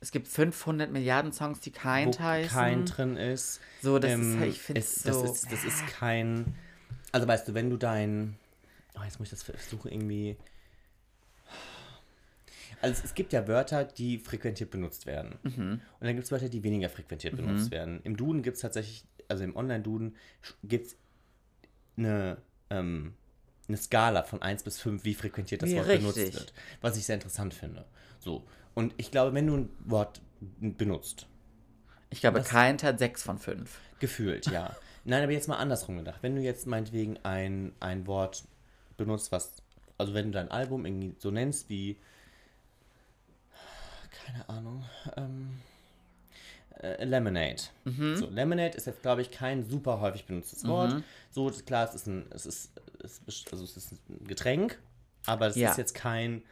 Speaker 1: Es gibt 500 Milliarden Songs, die Kind
Speaker 2: wo
Speaker 1: heißen.
Speaker 2: kind drin ist.
Speaker 1: So, das
Speaker 2: ähm,
Speaker 1: ist halt, ich finde
Speaker 2: es-
Speaker 1: es
Speaker 2: das
Speaker 1: so.
Speaker 2: ist, das ist kein, also weißt du, wenn du dein, oh, jetzt muss ich das versuchen irgendwie, also es gibt ja Wörter, die frequentiert benutzt werden.
Speaker 1: Mhm.
Speaker 2: Und dann gibt es Wörter, die weniger frequentiert benutzt werden. Im Duden gibt es tatsächlich, also im Online-Duden gibt es eine, ähm, eine Skala von 1 bis 5, wie frequentiert das
Speaker 1: Ja,
Speaker 2: Wort benutzt
Speaker 1: richtig.
Speaker 2: wird. Was ich sehr interessant finde. So. Und ich glaube, wenn du ein Wort benutzt,
Speaker 1: ich glaube, Kind hat 6 von 5.
Speaker 2: Gefühlt, ja. Nein, aber jetzt mal andersrum gedacht. Wenn du jetzt meinetwegen ein, ein Wort benutzt, was, also wenn du dein Album irgendwie so nennst wie, keine Ahnung, ähm, äh, Lemonade. So, Lemonade ist jetzt, glaube ich, kein super häufig benutztes Wort. So, das- klar, es ist ein, es ist, es ist, also es ist ein Getränk, aber es
Speaker 1: Ja.
Speaker 2: ist jetzt kein,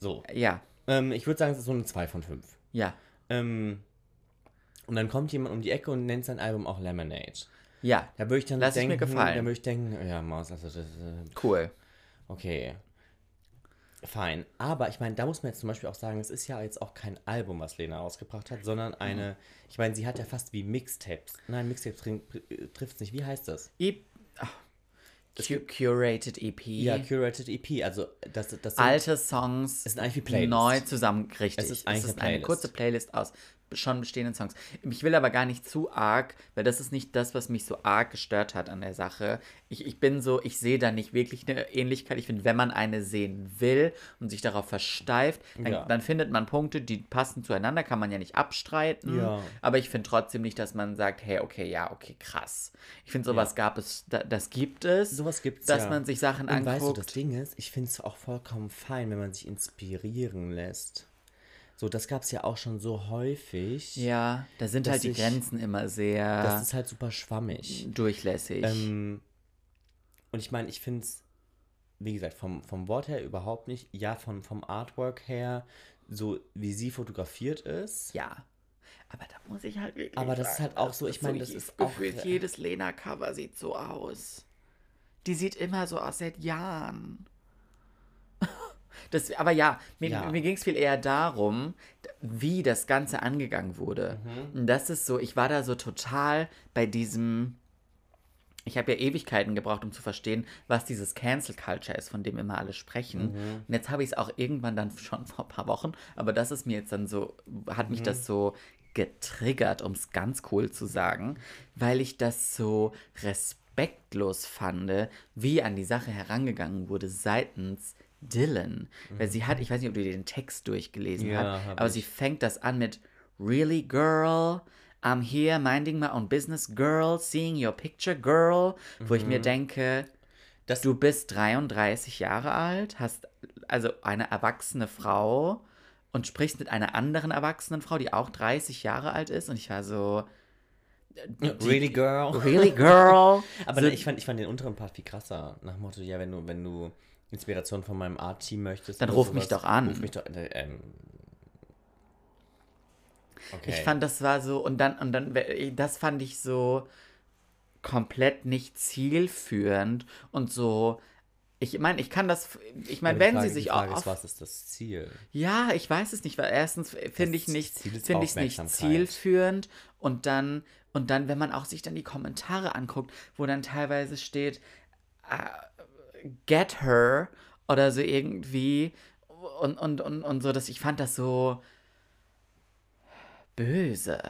Speaker 2: so.
Speaker 1: Ja,
Speaker 2: Ähm, ich würde sagen, es ist so eine 2 von 5.
Speaker 1: ja,
Speaker 2: Ähm, und dann kommt jemand um die Ecke und nennt sein Album auch Lemonade.
Speaker 1: ja.
Speaker 2: Da würde ich dann
Speaker 1: Lass es mir
Speaker 2: denken,
Speaker 1: gefallen.
Speaker 2: da würde ich denken, ja, Maus, also das, äh,
Speaker 1: Cool.
Speaker 2: okay. Fein. Aber ich meine, da muss man jetzt zum Beispiel auch sagen, es ist ja jetzt auch kein Album, was Lena ausgebracht hat, sondern eine, ich meine, sie hat ja fast wie Mixtapes. Nein, Mixtapes trifft es nicht. Wie heißt das?
Speaker 1: E ach, Cu curated EP.
Speaker 2: Ja, Curated EP. Also, das, das sind,
Speaker 1: Alte Songs
Speaker 2: Es sind eigentlich wie Playlists.
Speaker 1: neu zusammen. Richtig.
Speaker 2: Es ist eigentlich
Speaker 1: es ist
Speaker 2: eine
Speaker 1: eine kurze Playlist aus schon bestehenden Songs. Ich will aber gar nicht zu arg, weil das ist nicht das, was mich so arg gestört hat an der Sache. Ich, ich bin so, ich sehe da nicht wirklich eine Ähnlichkeit. Ich finde, wenn man eine sehen will und sich darauf versteift, dann,
Speaker 2: Ja.
Speaker 1: dann findet man Punkte, die passen zueinander, kann man ja nicht abstreiten.
Speaker 2: Ja.
Speaker 1: Aber ich finde trotzdem nicht, dass man sagt, hey, okay, ja, okay, krass. Ich finde, sowas gab es, da, das gibt es.
Speaker 2: Sowas gibt's
Speaker 1: Dass
Speaker 2: ja.
Speaker 1: man sich Sachen
Speaker 2: Und weißt du,
Speaker 1: anguckt.
Speaker 2: das Ding ist, ich finde es auch vollkommen fein, wenn man sich inspirieren lässt. So, das gab es ja auch schon so häufig.
Speaker 1: Ja, da sind halt die
Speaker 2: ich-
Speaker 1: Grenzen immer sehr
Speaker 2: Das ist halt super schwammig.
Speaker 1: durchlässig.
Speaker 2: Ähm, und ich meine, ich finde es, wie gesagt, vom, vom Wort her überhaupt nicht. Ja, vom, vom Artwork her, so wie sie fotografiert ist.
Speaker 1: ja. Aber da muss ich halt wirklich.
Speaker 2: Aber das ist
Speaker 1: sagen,
Speaker 2: halt auch so, ich meine, das ist auch-
Speaker 1: gefühlt jedes Lena-Cover sieht so aus. Die sieht immer so aus seit Jahren. Das, aber ja, mir,
Speaker 2: Ja.
Speaker 1: mir ging es viel eher darum, wie das Ganze angegangen wurde.
Speaker 2: Mhm.
Speaker 1: Und das ist so, ich war da so total bei diesem. Ich habe ja Ewigkeiten gebraucht, um zu verstehen, was dieses Cancel Culture ist, von dem immer alle sprechen.
Speaker 2: Mhm.
Speaker 1: Und jetzt habe ich es auch irgendwann dann schon vor ein paar Wochen, aber das ist mir jetzt dann so, hat mich das so getriggert, um es ganz cool zu sagen, weil ich das so respektlos fand, wie an die Sache herangegangen wurde seitens Dylan. Weil sie hat, ich weiß nicht, ob du dir den Text durchgelesen
Speaker 2: Ja,
Speaker 1: hast, aber
Speaker 2: ich.
Speaker 1: sie fängt das an mit Really girl, I'm here minding my own business girl, seeing your picture girl, wo ich mir denke,
Speaker 2: Das-
Speaker 1: du bist 33 Jahre alt, hast also eine erwachsene Frau und sprichst mit einer anderen erwachsenen Frau, die auch 30 Jahre alt ist und ich war so
Speaker 2: Really, girl?
Speaker 1: Really girl?
Speaker 2: Aber
Speaker 1: so,
Speaker 2: ich, fand, ich fand den unteren Part viel krasser. Nach dem Motto, ja, wenn du, wenn du Inspiration von meinem Art-Team möchtest.
Speaker 1: Dann ruf mich
Speaker 2: sowas,
Speaker 1: doch an.
Speaker 2: Ruf mich doch, äh, ähm, okay.
Speaker 1: Ich fand, das war so, und dann, und dann, das fand ich so komplett nicht zielführend und so. Ich meine, ich kann das, ich meine, wenn
Speaker 2: Frage-
Speaker 1: sie sich
Speaker 2: die Frage
Speaker 1: auch
Speaker 2: ist, was ist das Ziel?
Speaker 1: Ja, ich weiß es nicht, weil erstens finde ich nicht, finde ich nicht zielführend und dann und dann, wenn man auch sich dann die Kommentare anguckt, wo dann teilweise steht, äh, get her oder so irgendwie und, und, und, und so, dass ich fand das so böse.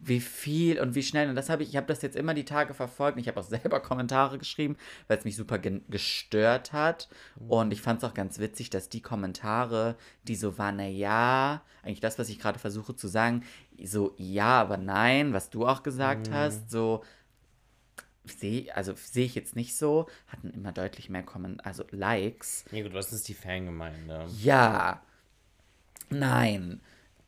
Speaker 1: Wie viel und wie schnell. Und das habe ich, ich habe das jetzt immer die Tage verfolgt. und Ich habe auch selber Kommentare geschrieben, weil es mich super gestört hat. Und ich fand es auch ganz witzig, dass die Kommentare, die so waren, na ja, eigentlich das, was ich gerade versuche zu sagen, so ja, aber nein, was du auch gesagt hast, so sehe, also sehe ich jetzt nicht so, hatten immer deutlich mehr Kommen, also Likes.
Speaker 2: Ja gut, was ist die Fangemeinde?
Speaker 1: Ja. Nein.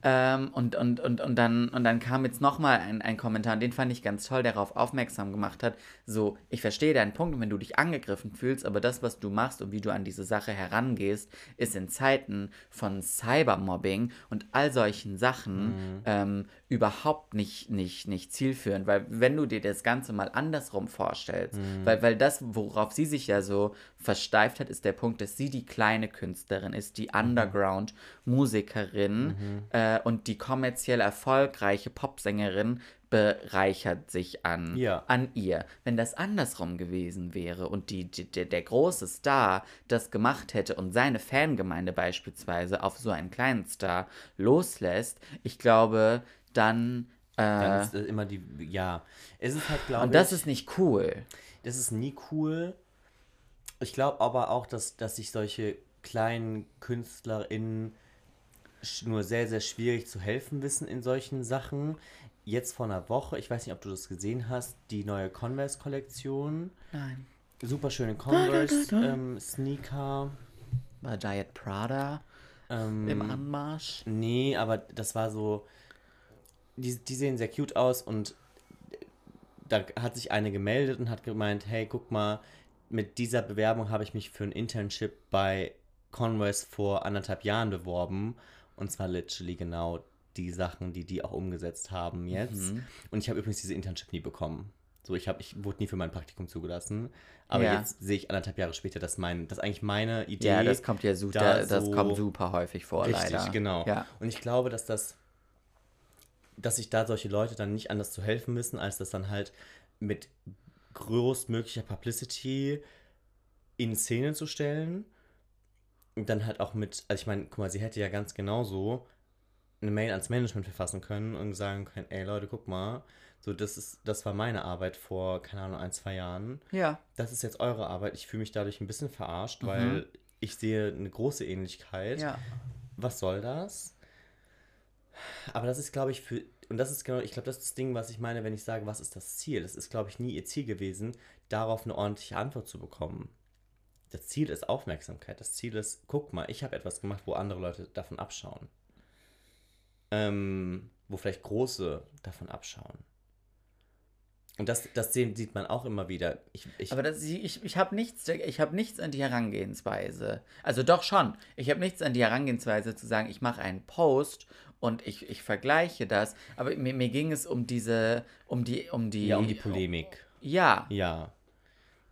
Speaker 1: Ähm, und, und, und, und, dann, und dann kam jetzt nochmal ein, ein Kommentar, und den fand ich ganz toll, der darauf aufmerksam gemacht hat. So, ich verstehe deinen Punkt, wenn du dich angegriffen fühlst, aber das, was du machst und wie du an diese Sache herangehst, ist in Zeiten von Cybermobbing und all solchen Sachen
Speaker 2: Mhm.
Speaker 1: ähm, überhaupt nicht, nicht, nicht zielführend. Weil wenn du dir das Ganze mal andersrum vorstellst,
Speaker 2: Mhm.
Speaker 1: weil, weil das, worauf sie sich ja so versteift hat, ist der Punkt, dass sie die kleine Künstlerin ist, die
Speaker 2: Mhm.
Speaker 1: Underground-Musikerin äh, und die kommerziell erfolgreiche Popsängerin bereichert sich an,
Speaker 2: Ja.
Speaker 1: an ihr. Wenn das andersrum gewesen wäre und die, die, der, der große Star das gemacht hätte und seine Fangemeinde beispielsweise auf so einen kleinen Star loslässt, ich glaube, dann. Äh,
Speaker 2: Dann ist äh, immer die, ja, es ist halt, glaube ich.
Speaker 1: und das ist nicht cool.
Speaker 2: Das ist nie cool. Ich glaube aber auch, dass, dass sich solche kleinen KünstlerInnen nur sehr, sehr schwierig zu helfen wissen in solchen Sachen. Jetzt vor einer Woche, ich weiß nicht, ob du das gesehen hast, die neue Converse-Kollektion.
Speaker 1: Nein.
Speaker 2: Super schöne Converse-Sneaker.
Speaker 1: War Diet Prada
Speaker 2: Ähm,
Speaker 1: im Anmarsch?
Speaker 2: Nee, aber das war so. Die, die sehen sehr cute aus und da hat sich eine gemeldet und hat gemeint, hey, guck mal, mit dieser Bewerbung habe ich mich für ein Internship bei Converse vor anderthalb Jahren beworben. Und zwar literally genau die Sachen, die die auch umgesetzt haben jetzt. Und ich habe übrigens diese Internship nie bekommen. So, ich, hab, ich wurde nie für mein Praktikum zugelassen. Aber
Speaker 1: Ja.
Speaker 2: jetzt sehe ich anderthalb Jahre später, dass, mein, dass eigentlich meine Idee.
Speaker 1: Ja, das kommt ja super,
Speaker 2: da
Speaker 1: das
Speaker 2: so-
Speaker 1: kommt super häufig vor,
Speaker 2: Richtig,
Speaker 1: leider.
Speaker 2: genau.
Speaker 1: Ja.
Speaker 2: Und ich glaube, dass das, dass sich da solche Leute dann nicht anders zu helfen wissen, als das dann halt mit größtmöglicher Publicity in Szene zu stellen. Und dann halt auch mit, also ich meine, guck mal, sie hätte ja ganz genauso eine Mail ans Management verfassen können und sagen können, ey Leute, guck mal, so das ist, das war meine Arbeit vor, keine Ahnung, ein, zwei Jahren
Speaker 1: Ja.
Speaker 2: das ist jetzt eure Arbeit. Ich fühle mich dadurch ein bisschen verarscht, weil ich sehe eine große Ähnlichkeit.
Speaker 1: Mhm. Ja.
Speaker 2: Was soll das? Aber das ist, glaube ich, für. Und das ist genau, ich glaube, das ist das Ding, was ich meine, wenn ich sage, was ist das Ziel? Das ist, glaube ich, nie ihr Ziel gewesen, darauf eine ordentliche Antwort zu bekommen. Das Ziel ist Aufmerksamkeit. Das Ziel ist, guck mal, ich habe etwas gemacht, wo andere Leute davon abschauen. Ähm, wo vielleicht große davon abschauen. Und das, das sieht man auch immer wieder. Ich, ich,
Speaker 1: Aber das, ich, ich habe nichts, ich hab nichts an die Herangehensweise. Also doch schon. Ich habe nichts an die Herangehensweise zu sagen, ich mache einen Post und ich, ich vergleiche das. Aber mir, mir ging es um diese, um die, um die.
Speaker 2: ja, um die Polemik.
Speaker 1: Ja.
Speaker 2: Ja,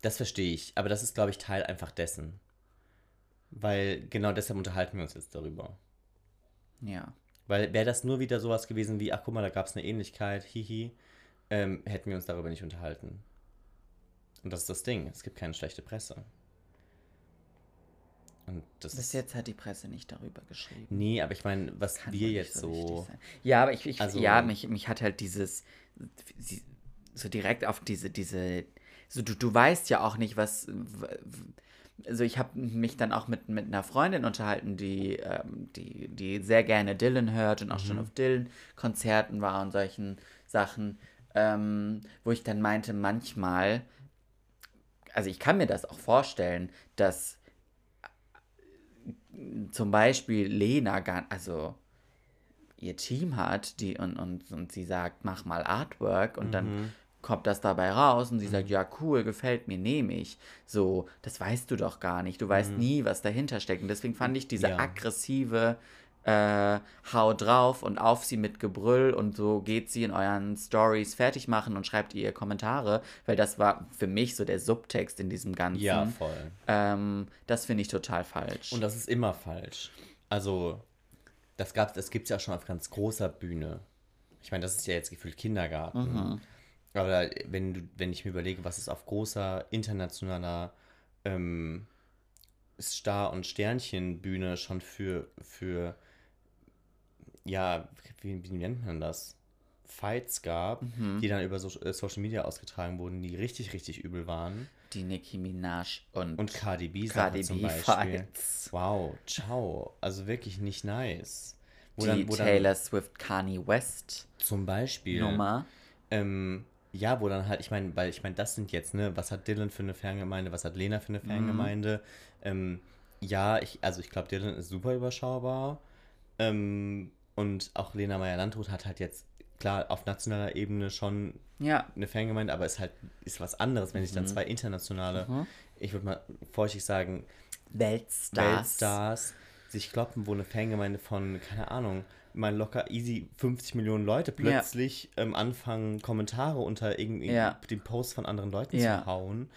Speaker 2: das verstehe ich. Aber das ist, glaube ich, Teil einfach dessen. Weil genau deshalb unterhalten wir uns jetzt darüber.
Speaker 1: Ja.
Speaker 2: Weil wäre das nur wieder sowas gewesen wie, ach guck mal, da gab es eine Ähnlichkeit, hihi, ähm, hätten wir uns darüber nicht unterhalten. Und das ist das Ding. Es gibt keine schlechte Presse. Und das
Speaker 1: Bis jetzt hat die Presse nicht darüber geschrieben.
Speaker 2: Nee, aber ich meine, was
Speaker 1: Kann
Speaker 2: wir jetzt so.
Speaker 1: Ja, aber ich, ich
Speaker 2: Also-
Speaker 1: ja, mich, mich hat halt dieses so direkt auf diese diese so du, du weißt ja auch nicht was also ich habe mich dann auch mit, mit einer Freundin unterhalten, die, ähm, die, die sehr gerne Dylan hört und auch schon auf Dylan-Konzerten war und solchen Sachen, ähm, wo ich dann meinte, manchmal, also ich kann mir das auch vorstellen, dass zum Beispiel Lena, also ihr Team hat, die und, und, und sie sagt, mach mal Artwork und dann kommt das dabei raus und sie sagt, ja, cool, gefällt mir, nehme ich. So, das weißt du doch gar nicht. Du weißt nie, was dahinter steckt. Und deswegen fand ich diese
Speaker 2: Ja.
Speaker 1: aggressive äh, Hau drauf und auf sie mit Gebrüll und so geht sie in euren Stories fertig machen und schreibt ihr Kommentare, weil das war für mich so der Subtext in diesem Ganzen.
Speaker 2: Ja, voll.
Speaker 1: Ähm, das finde ich total falsch.
Speaker 2: Und das ist immer falsch. Also, das, gab's, das gibt es ja auch schon auf ganz großer Bühne. Ich meine, das ist ja jetzt gefühlt Kindergarten. Aber wenn, du, wenn ich mir überlege, was es auf großer internationaler ähm, Star- und Sternchenbühne schon für, für ja, wie, wie nennt man das? Fights gab, die dann über so, äh, Social Media ausgetragen wurden, die richtig, richtig übel waren.
Speaker 1: die Nicki Minaj und,
Speaker 2: Und Cardi B
Speaker 1: Cardi
Speaker 2: zum Beispiel.
Speaker 1: Fights.
Speaker 2: Wow, ciao. Also wirklich nicht nice. Wo
Speaker 1: die
Speaker 2: dann, wo
Speaker 1: Taylor Swift Kanye West
Speaker 2: dann zum Beispiel.
Speaker 1: Nummer.
Speaker 2: Ähm, ja, wo dann halt, ich meine, weil ich meine, das sind jetzt, ne, was hat Dylan für eine Fangemeinde, was hat Lena für eine
Speaker 1: Mhm.
Speaker 2: Fangemeinde? Ähm, ja, ich, also ich glaube, Dylan ist super überschaubar. Ähm, Und auch Lena Meyer-Landrut hat halt jetzt, klar, auf nationaler Ebene schon
Speaker 1: Ja.
Speaker 2: eine Fangemeinde, aber ist halt ist was anderes, wenn sich dann zwei internationale, ich würde mal vorsichtig sagen,
Speaker 1: Weltstars.
Speaker 2: Weltstars sich kloppen, wo eine Fangemeinde von, keine Ahnung, mal locker easy 50 Millionen Leute plötzlich ähm, anfangen, Kommentare unter irgendwie
Speaker 1: Ja.
Speaker 2: den Post von anderen Leuten
Speaker 1: Ja.
Speaker 2: zu hauen.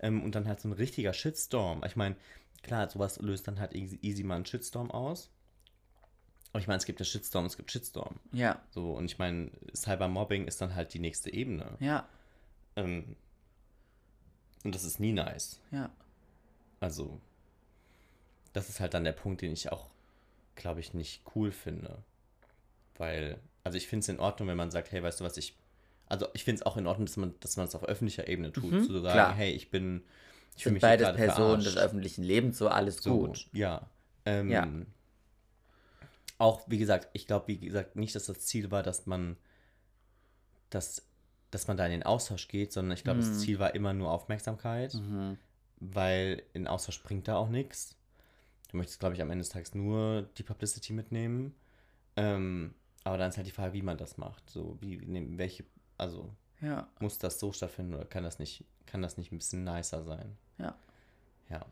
Speaker 2: Ähm, und dann halt so ein richtiger Shitstorm. Ich meine, klar, sowas löst dann halt easy, easy mal einen Shitstorm aus. Aber ich meine, es gibt ja Shitstorm, es gibt Shitstorm.
Speaker 1: Ja.
Speaker 2: So, und ich meine, Cybermobbing ist dann halt die nächste Ebene.
Speaker 1: Ja.
Speaker 2: Ähm, und das ist nie nice.
Speaker 1: Ja.
Speaker 2: Also, das ist halt dann der Punkt, den ich auch, glaube ich, nicht cool finde. Weil, also ich finde es in Ordnung, wenn man sagt, hey, weißt du was, ich, also ich finde es auch in Ordnung, dass man dass man es auf öffentlicher Ebene tut, zu sagen,
Speaker 1: Mhm, klar.
Speaker 2: hey, ich bin, ich fühle mich
Speaker 1: beides
Speaker 2: gerade
Speaker 1: Personen des
Speaker 2: verarscht.
Speaker 1: öffentlichen Lebens, so alles
Speaker 2: So,
Speaker 1: gut.
Speaker 2: Ja. Ähm,
Speaker 1: Ja.
Speaker 2: Auch, wie gesagt, ich glaube, wie gesagt, nicht, dass das Ziel war, dass man, dass, dass man da in den Austausch geht, sondern ich glaube,
Speaker 1: Mhm.
Speaker 2: das Ziel war immer nur Aufmerksamkeit, weil in Austausch bringt da auch nichts. Du möchtest, glaube ich, am Ende des Tages nur die Publicity mitnehmen. Ähm, aber dann ist halt die Frage, wie man das macht. So, wie, nehm- welche, also
Speaker 1: Ja.
Speaker 2: muss das so stattfinden oder kann das nicht, kann das nicht ein bisschen nicer sein?
Speaker 1: Ja.
Speaker 2: Ja.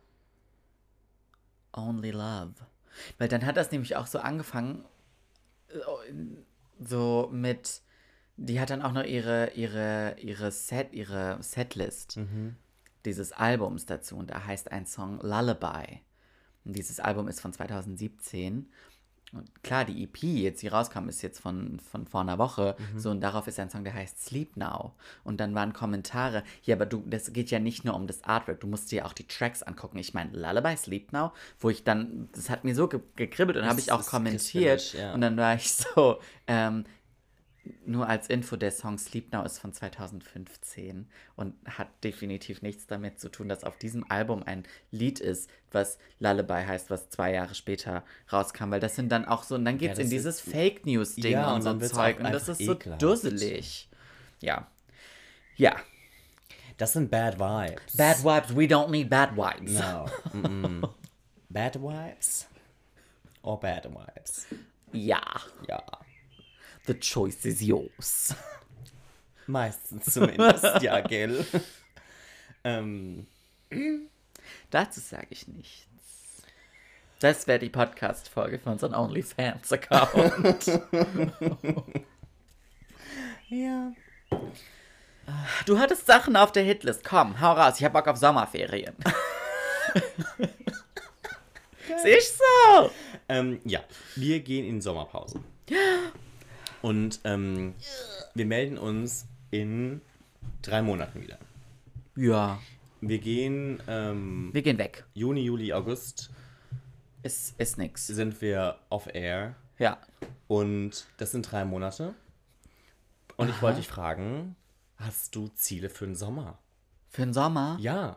Speaker 1: Only Love. Weil dann hat das nämlich auch so angefangen, äh, so mit, die hat dann auch noch ihre, ihre, ihre Set, ihre Setlist dieses Albums dazu und da heißt ein Song Lullaby. Und dieses Album ist von 2017. Und klar, die EP, jetzt die rauskam, ist jetzt von, von vor einer Woche. So, und darauf ist ein Song, der heißt Sleep Now. Und dann waren Kommentare, ja, aber du, das geht ja nicht nur um das Artwork, du musst dir auch die Tracks angucken. Ich meine, Lullaby, Sleep Now, wo ich dann, das hat mir so ge gekribbelt und habe ich auch kommentiert.
Speaker 2: ja.
Speaker 1: Und dann war ich so, ähm, nur als Info, der Song Sleep Now ist von 2015 und hat definitiv nichts damit zu tun, dass auf diesem Album ein Lied ist, was Lullaby heißt, was zwei Jahre später rauskam, weil das sind dann auch so, und dann geht es
Speaker 2: das
Speaker 1: in dieses Fake News Ding
Speaker 2: Ja,
Speaker 1: und,
Speaker 2: und
Speaker 1: so
Speaker 2: wird's
Speaker 1: Zeug und das ist so
Speaker 2: ekelhaft.
Speaker 1: dusselig. Ja. Ja.
Speaker 2: Das sind Bad Vibes.
Speaker 1: Bad Vibes, we don't need bad vibes.
Speaker 2: No. Bad Vibes? Or Bad Vibes?
Speaker 1: Ja.
Speaker 2: Ja.
Speaker 1: The choice is yours.
Speaker 2: Meistens zumindest, ja, gell? ähm,
Speaker 1: Dazu sage ich nichts. Das wäre die Podcast-Folge für unseren OnlyFans-Account.
Speaker 2: ja.
Speaker 1: Du hattest Sachen auf der Hitlist. Komm, hau raus. Ich hab Bock auf Sommerferien. Siehst so?
Speaker 2: Ähm, ja, wir gehen in Sommerpause. Und ähm, wir melden uns in drei Monaten wieder.
Speaker 1: Ja.
Speaker 2: Wir gehen ähm,
Speaker 1: Wir gehen weg.
Speaker 2: Juni, Juli, August
Speaker 1: Ist, ist nix.
Speaker 2: sind wir off air
Speaker 1: Ja.
Speaker 2: und das sind drei Monate. Und ich wollte dich fragen, hast du Ziele für den Sommer?
Speaker 1: Für den Sommer?
Speaker 2: Ja.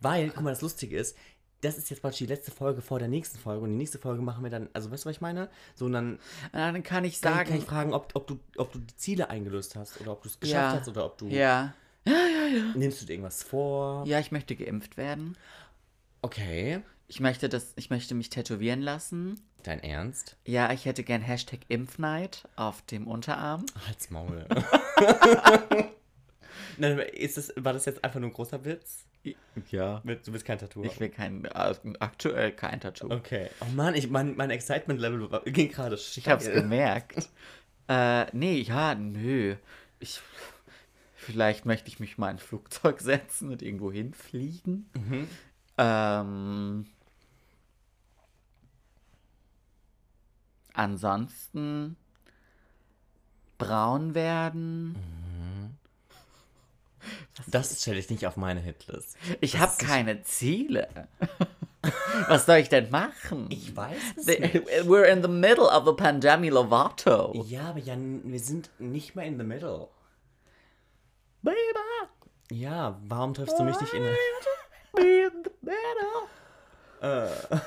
Speaker 2: Weil, guck mal, das Lustige ist, das ist jetzt praktisch die letzte Folge vor der nächsten Folge und die nächste Folge machen wir dann, also weißt du, was ich meine? So, und dann
Speaker 1: Ah, Dann kann ich sagen.
Speaker 2: kann ich fragen, ob, ob, du, ob du die Ziele eingelöst hast oder ob du es geschafft
Speaker 1: ja.
Speaker 2: hast oder ob du.
Speaker 1: Ja.
Speaker 2: Nimmst du dir irgendwas vor?
Speaker 1: Ja, ich möchte geimpft werden.
Speaker 2: Okay.
Speaker 1: Ich möchte das, ich möchte mich tätowieren lassen.
Speaker 2: Dein Ernst?
Speaker 1: Ja, ich hätte gern Hashtag Impfnight auf dem Unterarm.
Speaker 2: Halt's Maul. Nein, ist das, war das jetzt einfach nur ein großer Witz?
Speaker 1: Ja.
Speaker 2: Du willst kein Tattoo
Speaker 1: Ich
Speaker 2: haben?
Speaker 1: will kein, äh, aktuell kein Tattoo.
Speaker 2: Okay. Oh Mann, ich, mein, mein Excitement-Level ging gerade
Speaker 1: Ich hab's gemerkt. äh, nee, ja, nö. Ich, vielleicht möchte ich mich mal in ein Flugzeug setzen und irgendwo hinfliegen. Ähm, ansonsten braun werden.
Speaker 2: Das stelle ich nicht auf meine Hitlist.
Speaker 1: Ich habe keine Ziele. Was soll ich denn machen?
Speaker 2: Ich weiß es
Speaker 1: The-
Speaker 2: nicht.
Speaker 1: We're in the middle of a pandemic Lovato.
Speaker 2: Ja, aber Jan, wir sind nicht mehr in the middle.
Speaker 1: Baby,
Speaker 2: Ja, warum triffst du mich nicht in der...
Speaker 1: be in the middle.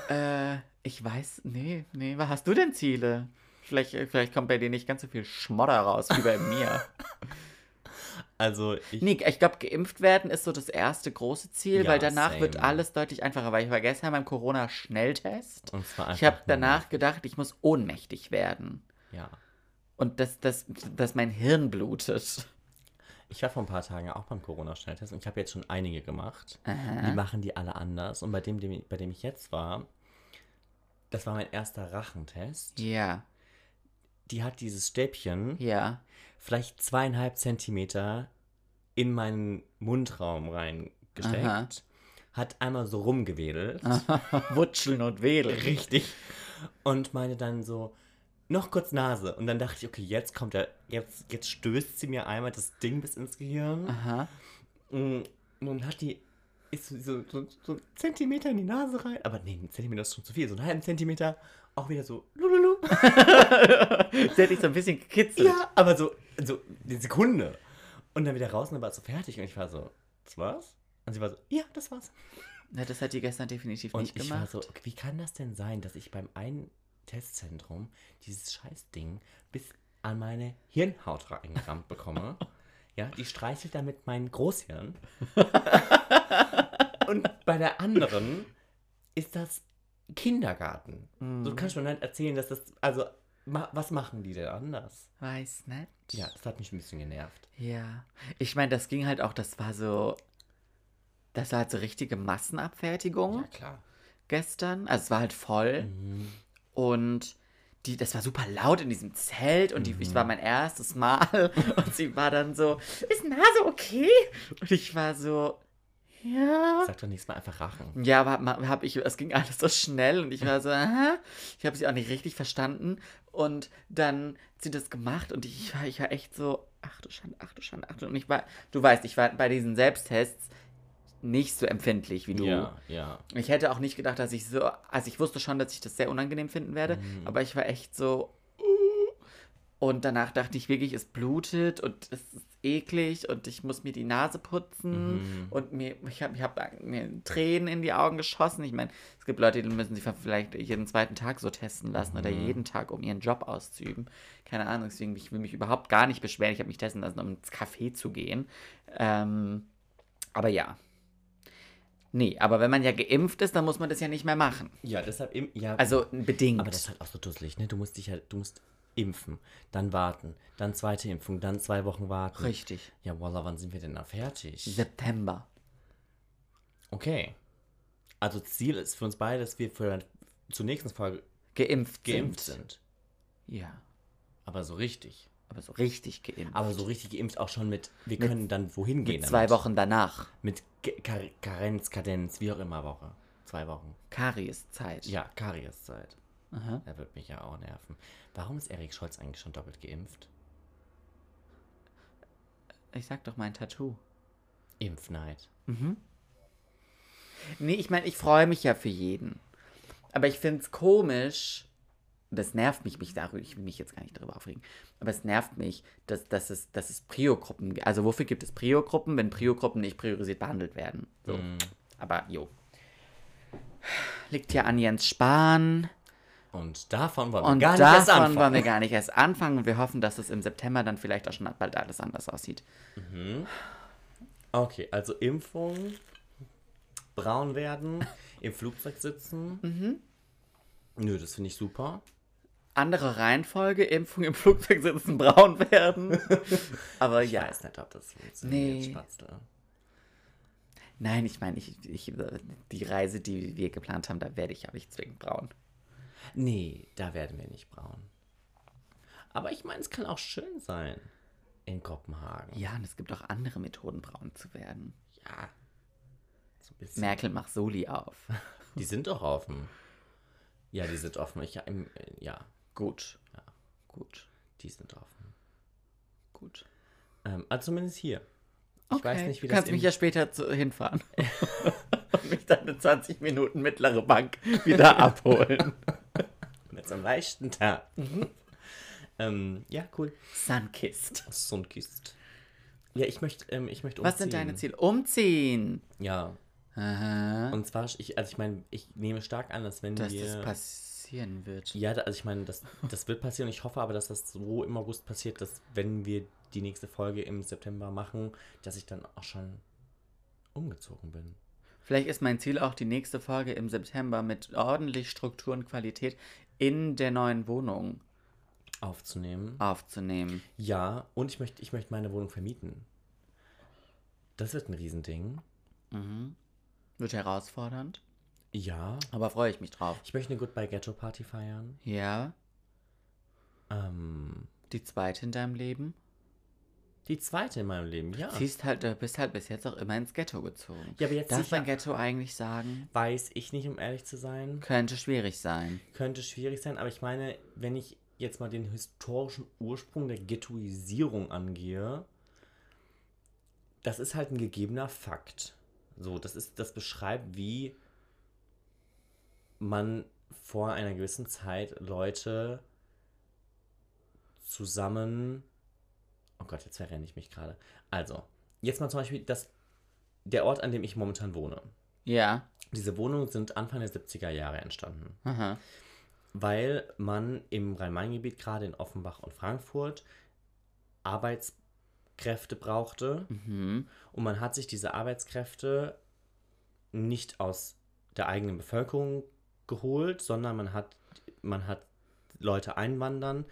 Speaker 1: Äh, ich weiß, nee, nee, was hast du denn Ziele? Vielleicht, vielleicht kommt bei dir nicht ganz so viel Schmodder raus wie bei mir.
Speaker 2: Also, ich...
Speaker 1: Nee, ich glaube, geimpft werden ist so das erste große Ziel,
Speaker 2: Ja,
Speaker 1: weil danach wird
Speaker 2: same.
Speaker 1: alles deutlich einfacher, weil ich war gestern beim Corona-Schnelltest.
Speaker 2: Und zwar
Speaker 1: Ich habe danach gedacht, ich muss ohnmächtig werden.
Speaker 2: Ja.
Speaker 1: Und dass, dass, dass mein Hirn blutet.
Speaker 2: Ich war vor ein paar Tagen auch beim Corona-Schnelltest und ich habe jetzt schon einige gemacht.
Speaker 1: Aha.
Speaker 2: Die machen die alle anders. Und bei dem, dem, bei dem ich jetzt war, das war mein erster Rachentest.
Speaker 1: Ja,
Speaker 2: Die hat dieses Stäbchen
Speaker 1: ja.
Speaker 2: Vielleicht zweieinhalb Zentimeter in meinen Mundraum reingesteckt.
Speaker 1: Aha.
Speaker 2: Hat einmal so rumgewedelt.
Speaker 1: Wutscheln und wedeln.
Speaker 2: Richtig. Und meine dann so, noch kurz Nase. Und dann dachte ich, okay, jetzt kommt er, jetzt, jetzt stößt sie mir einmal das Ding bis ins Gehirn.
Speaker 1: Aha.
Speaker 2: Mm, Und dann hat die, ist so, so, so, einen Zentimeter in die Nase rein. Aber nee, ein Zentimeter ist schon zu viel. So einen halben Zentimeter auch wieder so.
Speaker 1: Sie hat dich so ein bisschen gekitzelt.
Speaker 2: Ja, aber so, so eine Sekunde. Und dann wieder raus und dann war es so fertig. Und ich war so, das war's? Und sie war so, ja, das war's.
Speaker 1: Ja, das hat die gestern definitiv
Speaker 2: Und
Speaker 1: nicht
Speaker 2: ich
Speaker 1: gemacht.
Speaker 2: war so, wie kann das denn sein, dass ich beim einen Testzentrum dieses Scheißding bis an meine Hirnhaut reingerammt bekomme? ja, die streichelt damit mein Großhirn. Und bei der anderen ist das Kindergarten. So kannst du mir nicht erzählen, dass das, also, ma, was machen die denn anders?
Speaker 1: Weiß nicht.
Speaker 2: Ja, das hat mich ein bisschen genervt.
Speaker 1: Ja. Ich meine, das ging halt auch, das war so. Das war halt so richtige Massenabfertigung
Speaker 2: klar.
Speaker 1: gestern. Also es war halt voll. Und die, das war super laut in diesem Zelt und die, ich war mein erstes Mal und sie war dann so, ist Nase okay? Und ich war so, ja.
Speaker 2: Sag doch nächstes Mal einfach Rachen.
Speaker 1: Ja, aber hab ich, es ging alles so schnell und ich war so, aha. Ich habe sie auch nicht richtig verstanden. Und dann hat sie das gemacht und ich war, ich war echt so, ach du Schande, ach du Schande, ach du. Und ich war, du weißt, ich war bei diesen Selbsttests nicht so empfindlich wie du.
Speaker 2: Ja, ja.
Speaker 1: Ich hätte auch nicht gedacht, dass ich so, also ich wusste schon, dass ich das sehr unangenehm finden werde,
Speaker 2: Mhm.
Speaker 1: aber ich war echt so. Und danach dachte ich wirklich, es blutet und es ist eklig und ich muss mir die Nase putzen
Speaker 2: Mhm.
Speaker 1: und mir, ich habe ich hab mir Tränen in die Augen geschossen. Ich meine, es gibt Leute, die müssen sich vielleicht jeden zweiten Tag so testen lassen oder
Speaker 2: Mhm.
Speaker 1: jeden Tag, um ihren Job auszuüben. Keine Ahnung, deswegen ich will mich überhaupt gar nicht beschweren. Ich habe mich testen lassen, um ins Café zu gehen. Ähm, aber ja. Nee, aber wenn man ja geimpft ist, dann muss man das ja nicht mehr machen.
Speaker 2: Ja, deshalb, im, ja,
Speaker 1: Also bedingt.
Speaker 2: Aber das ist halt auch so dusselig, ne? Du musst dich halt, du musst impfen, dann warten, dann zweite Impfung, dann zwei Wochen warten.
Speaker 1: Richtig.
Speaker 2: Ja, Wallah, wann sind wir denn da fertig?
Speaker 1: September.
Speaker 2: Okay. Also Ziel ist für uns beide, dass wir für zur nächsten Folge
Speaker 1: Geimpft,
Speaker 2: geimpft
Speaker 1: sind.
Speaker 2: sind.
Speaker 1: Ja.
Speaker 2: Aber so richtig.
Speaker 1: Aber so richtig geimpft.
Speaker 2: Aber so richtig geimpft auch schon mit, wir können dann wohin gehen.
Speaker 1: Mit zwei
Speaker 2: damit.
Speaker 1: Wochen danach.
Speaker 2: Mit Kar Karenz, Kadenz, wie auch immer Woche. Zwei Wochen.
Speaker 1: Karieszeit.
Speaker 2: Ja, Karieszeit.
Speaker 1: Aha.
Speaker 2: Er wird mich ja auch nerven. Warum ist Erik Scholz eigentlich schon doppelt geimpft?
Speaker 1: Ich sag doch mein Tattoo.
Speaker 2: Impfneid.
Speaker 1: Nee, ich meine, ich freue mich ja für jeden. Aber ich finde es komisch. Das nervt mich, mich darüber. Ich will mich jetzt gar nicht darüber aufregen. Aber es nervt mich, dass, dass, es, dass es Prio-Gruppen gibt. Also, wofür gibt es Prio-Gruppen, wenn Prio-Gruppen nicht priorisiert behandelt werden? So. Aber, jo. Liegt ja an Jens Spahn.
Speaker 2: Und davon wollen wir
Speaker 1: Und
Speaker 2: gar nicht erst
Speaker 1: davon
Speaker 2: anfangen.
Speaker 1: wollen wir gar nicht erst anfangen. Und wir hoffen, dass es im September dann vielleicht auch schon bald alles anders aussieht.
Speaker 2: Okay, also Impfung, braun werden, im Flugzeug sitzen.
Speaker 1: Mhm.
Speaker 2: Nö, das finde ich super.
Speaker 1: Andere Reihenfolge, Impfung im Flugzeug sitzen, braun werden. Aber
Speaker 2: Ich
Speaker 1: ja.
Speaker 2: weiß nicht, ob das funktioniert,
Speaker 1: Nee.
Speaker 2: Spatzel.
Speaker 1: Nein, ich meine, ich, ich, die Reise, die wir geplant haben, da werde ich ja nicht zwingend braun.
Speaker 2: Nee, da werden wir nicht braun. Aber ich meine, es kann auch schön sein in Kopenhagen.
Speaker 1: Ja, und es gibt auch andere Methoden, braun zu werden.
Speaker 2: Ja. So.
Speaker 1: Merkel macht Soli auf.
Speaker 2: Die sind doch offen. Ja, die sind offen. Ich, ja, im, äh, ja,
Speaker 1: Gut.
Speaker 2: Ja.
Speaker 1: Gut.
Speaker 2: die sind offen.
Speaker 1: Gut.
Speaker 2: Ähm, also zumindest hier. Ich
Speaker 1: Okay.
Speaker 2: weiß nicht, wie
Speaker 1: du
Speaker 2: das
Speaker 1: kannst mich ja später zu, hinfahren. und mich dann in 20 Minuten mittlere Bank wieder abholen.
Speaker 2: So einem leichten Tag.
Speaker 1: Mhm.
Speaker 2: ähm, ja, cool.
Speaker 1: Sunkist.
Speaker 2: Sunkist. Ja, ich möchte, ähm, ich möchte
Speaker 1: Was sind
Speaker 2: umziehen.
Speaker 1: deine Ziele? Umziehen.
Speaker 2: Ja.
Speaker 1: Aha.
Speaker 2: Und zwar, ich, also ich meine, ich nehme stark an, dass wenn
Speaker 1: Dass
Speaker 2: wir...
Speaker 1: das passieren wird.
Speaker 2: ja, also ich meine, das, das wird passieren. Ich hoffe aber, dass das so im August passiert, dass wenn wir die nächste Folge im September machen, dass ich dann auch schon umgezogen bin.
Speaker 1: Vielleicht ist mein Ziel auch die nächste Folge im September mit ordentlich Struktur und Qualität in der neuen Wohnung
Speaker 2: aufzunehmen.
Speaker 1: aufzunehmen.
Speaker 2: Ja, und ich möchte, ich möchte meine Wohnung vermieten. Das wird ein Riesending.
Speaker 1: Wird herausfordernd,
Speaker 2: Ja.
Speaker 1: aber freue ich mich drauf.
Speaker 2: Ich möchte eine Goodbye Ghetto Party feiern.
Speaker 1: Ja,
Speaker 2: Ähm,
Speaker 1: die zweite in deinem Leben.
Speaker 2: Die zweite in meinem Leben, ja.
Speaker 1: Ziehst halt, du bist halt bis jetzt auch immer ins Ghetto gezogen.
Speaker 2: Ja, aber jetzt
Speaker 1: Darf man Ghetto eigentlich sagen?
Speaker 2: Weiß ich nicht, um ehrlich zu sein.
Speaker 1: Könnte schwierig sein.
Speaker 2: Könnte schwierig sein, aber ich meine, wenn ich jetzt mal den historischen Ursprung der Ghettoisierung angehe, das ist halt ein gegebener Fakt. So, das ist, das beschreibt, wie man vor einer gewissen Zeit Leute zusammen. Oh Gott, jetzt verrenne ich mich gerade. Also, jetzt mal zum Beispiel das, der Ort, an dem ich momentan wohne.
Speaker 1: Ja.
Speaker 2: Diese Wohnungen sind Anfang der 70er Jahre entstanden
Speaker 1: Aha.
Speaker 2: weil man im Rhein-Main-Gebiet, gerade in Offenbach und Frankfurt, Arbeitskräfte brauchte.
Speaker 1: Mhm.
Speaker 2: Und man hat sich diese Arbeitskräfte nicht aus der eigenen Bevölkerung geholt, sondern man hat, man hat Leute einwandern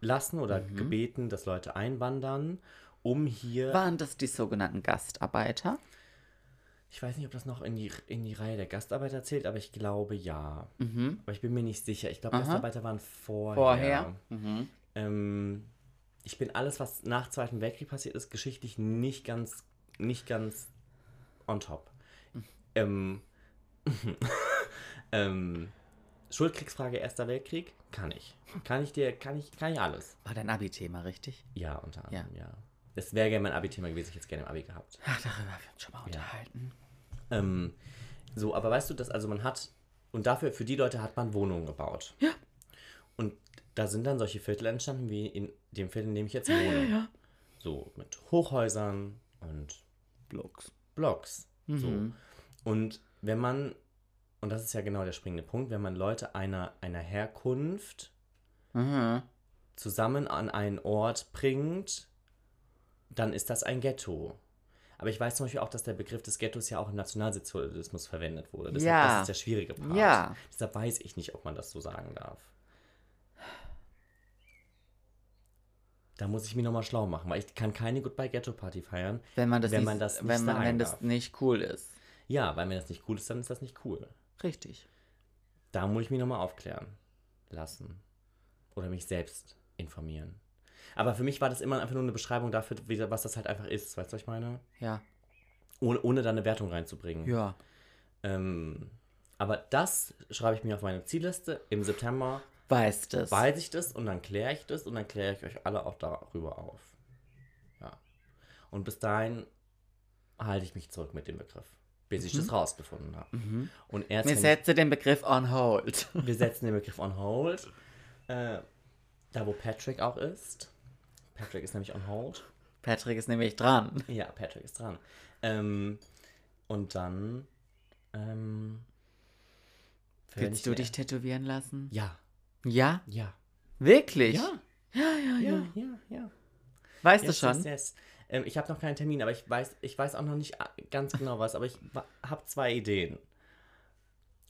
Speaker 2: lassen oder gebeten, dass Leute einwandern, um hier.
Speaker 1: Waren das die sogenannten Gastarbeiter?
Speaker 2: Ich weiß nicht, ob das noch in die, in die Reihe der Gastarbeiter zählt, aber ich glaube ja.
Speaker 1: Mhm.
Speaker 2: Aber ich bin mir nicht sicher. Ich glaube. Gastarbeiter waren vorher.
Speaker 1: Vorher? Mhm.
Speaker 2: Ähm, ich bin alles, was nach Zweiten Weltkrieg passiert ist, geschichtlich nicht ganz, nicht ganz on top. Ähm, ähm, Schuldkriegsfrage Erster Weltkrieg? Kann ich. Kann ich dir, kann ich, kann ich alles.
Speaker 1: War dein Abi-Thema, richtig?
Speaker 2: Ja, unter anderem, ja. Das wäre gerne mein Abi-Thema gewesen, ich hätte es gerne im Abi gehabt.
Speaker 1: Ach, darüber haben wir uns schon mal unterhalten.
Speaker 2: Ähm, so, aber weißt du, dass also man hat, und dafür, für die Leute hat man Wohnungen gebaut.
Speaker 1: Ja.
Speaker 2: Und da sind dann solche Viertel entstanden, wie in dem Viertel, in dem ich jetzt wohne. So, mit Hochhäusern und
Speaker 1: Blocks.
Speaker 2: Blocks. So.
Speaker 1: Mhm.
Speaker 2: Und wenn man, und das ist ja genau der springende Punkt, wenn man Leute einer, einer Herkunft
Speaker 1: Mhm.
Speaker 2: zusammen an einen Ort bringt, dann ist das ein Ghetto. Aber ich weiß zum Beispiel auch, dass der Begriff des Ghettos ja auch im Nationalsozialismus verwendet wurde. Deshalb,
Speaker 1: Ja.
Speaker 2: Das ist der schwierige Part.
Speaker 1: Ja.
Speaker 2: Deshalb weiß ich nicht, ob man das so sagen darf. Da muss ich mich nochmal schlau machen, weil ich kann keine Goodbye Ghetto Party feiern.
Speaker 1: Wenn man das,
Speaker 2: Wenn
Speaker 1: nicht,
Speaker 2: man das nicht
Speaker 1: wenn, man,
Speaker 2: sagen
Speaker 1: wenn das
Speaker 2: darf.
Speaker 1: nicht cool ist.
Speaker 2: Ja, weil wenn das nicht cool ist, dann ist das nicht cool.
Speaker 1: Richtig.
Speaker 2: Da muss ich mich nochmal aufklären lassen. Oder mich selbst informieren. Aber für mich war das immer einfach nur eine Beschreibung dafür, wie, was das halt einfach ist. Weißt du, was ich meine?
Speaker 1: Ja.
Speaker 2: Ohne, ohne da eine Wertung reinzubringen.
Speaker 1: Ja.
Speaker 2: Ähm, aber das schreibe ich mir auf meine Zielliste. Im September
Speaker 1: Weißt es.
Speaker 2: weiß ich das und dann kläre ich das und dann kläre ich euch alle auch darüber auf. Ja. Und bis dahin halte ich mich zurück mit dem Begriff, bis ich das rausgefunden habe. Und erst
Speaker 1: Wir
Speaker 2: wenn
Speaker 1: setzen den Begriff on hold.
Speaker 2: wir setzen den Begriff on hold. Äh, da, wo Patrick auch ist. Patrick ist nämlich on hold.
Speaker 1: Patrick ist nämlich dran.
Speaker 2: Ja, Patrick ist dran. Ähm, und dann. Ähm,
Speaker 1: Willst du
Speaker 2: mir-
Speaker 1: dich tätowieren lassen?
Speaker 2: Ja,
Speaker 1: Ja?
Speaker 2: ja.
Speaker 1: Wirklich?
Speaker 2: Ja,
Speaker 1: ja, ja.
Speaker 2: ja, ja, ja.
Speaker 1: Weißt
Speaker 2: Yes,
Speaker 1: du schon?
Speaker 2: yes, yes. Ähm, ich habe noch keinen Termin, aber ich weiß, ich weiß auch noch nicht a- ganz genau was, aber ich habe zwei Ideen.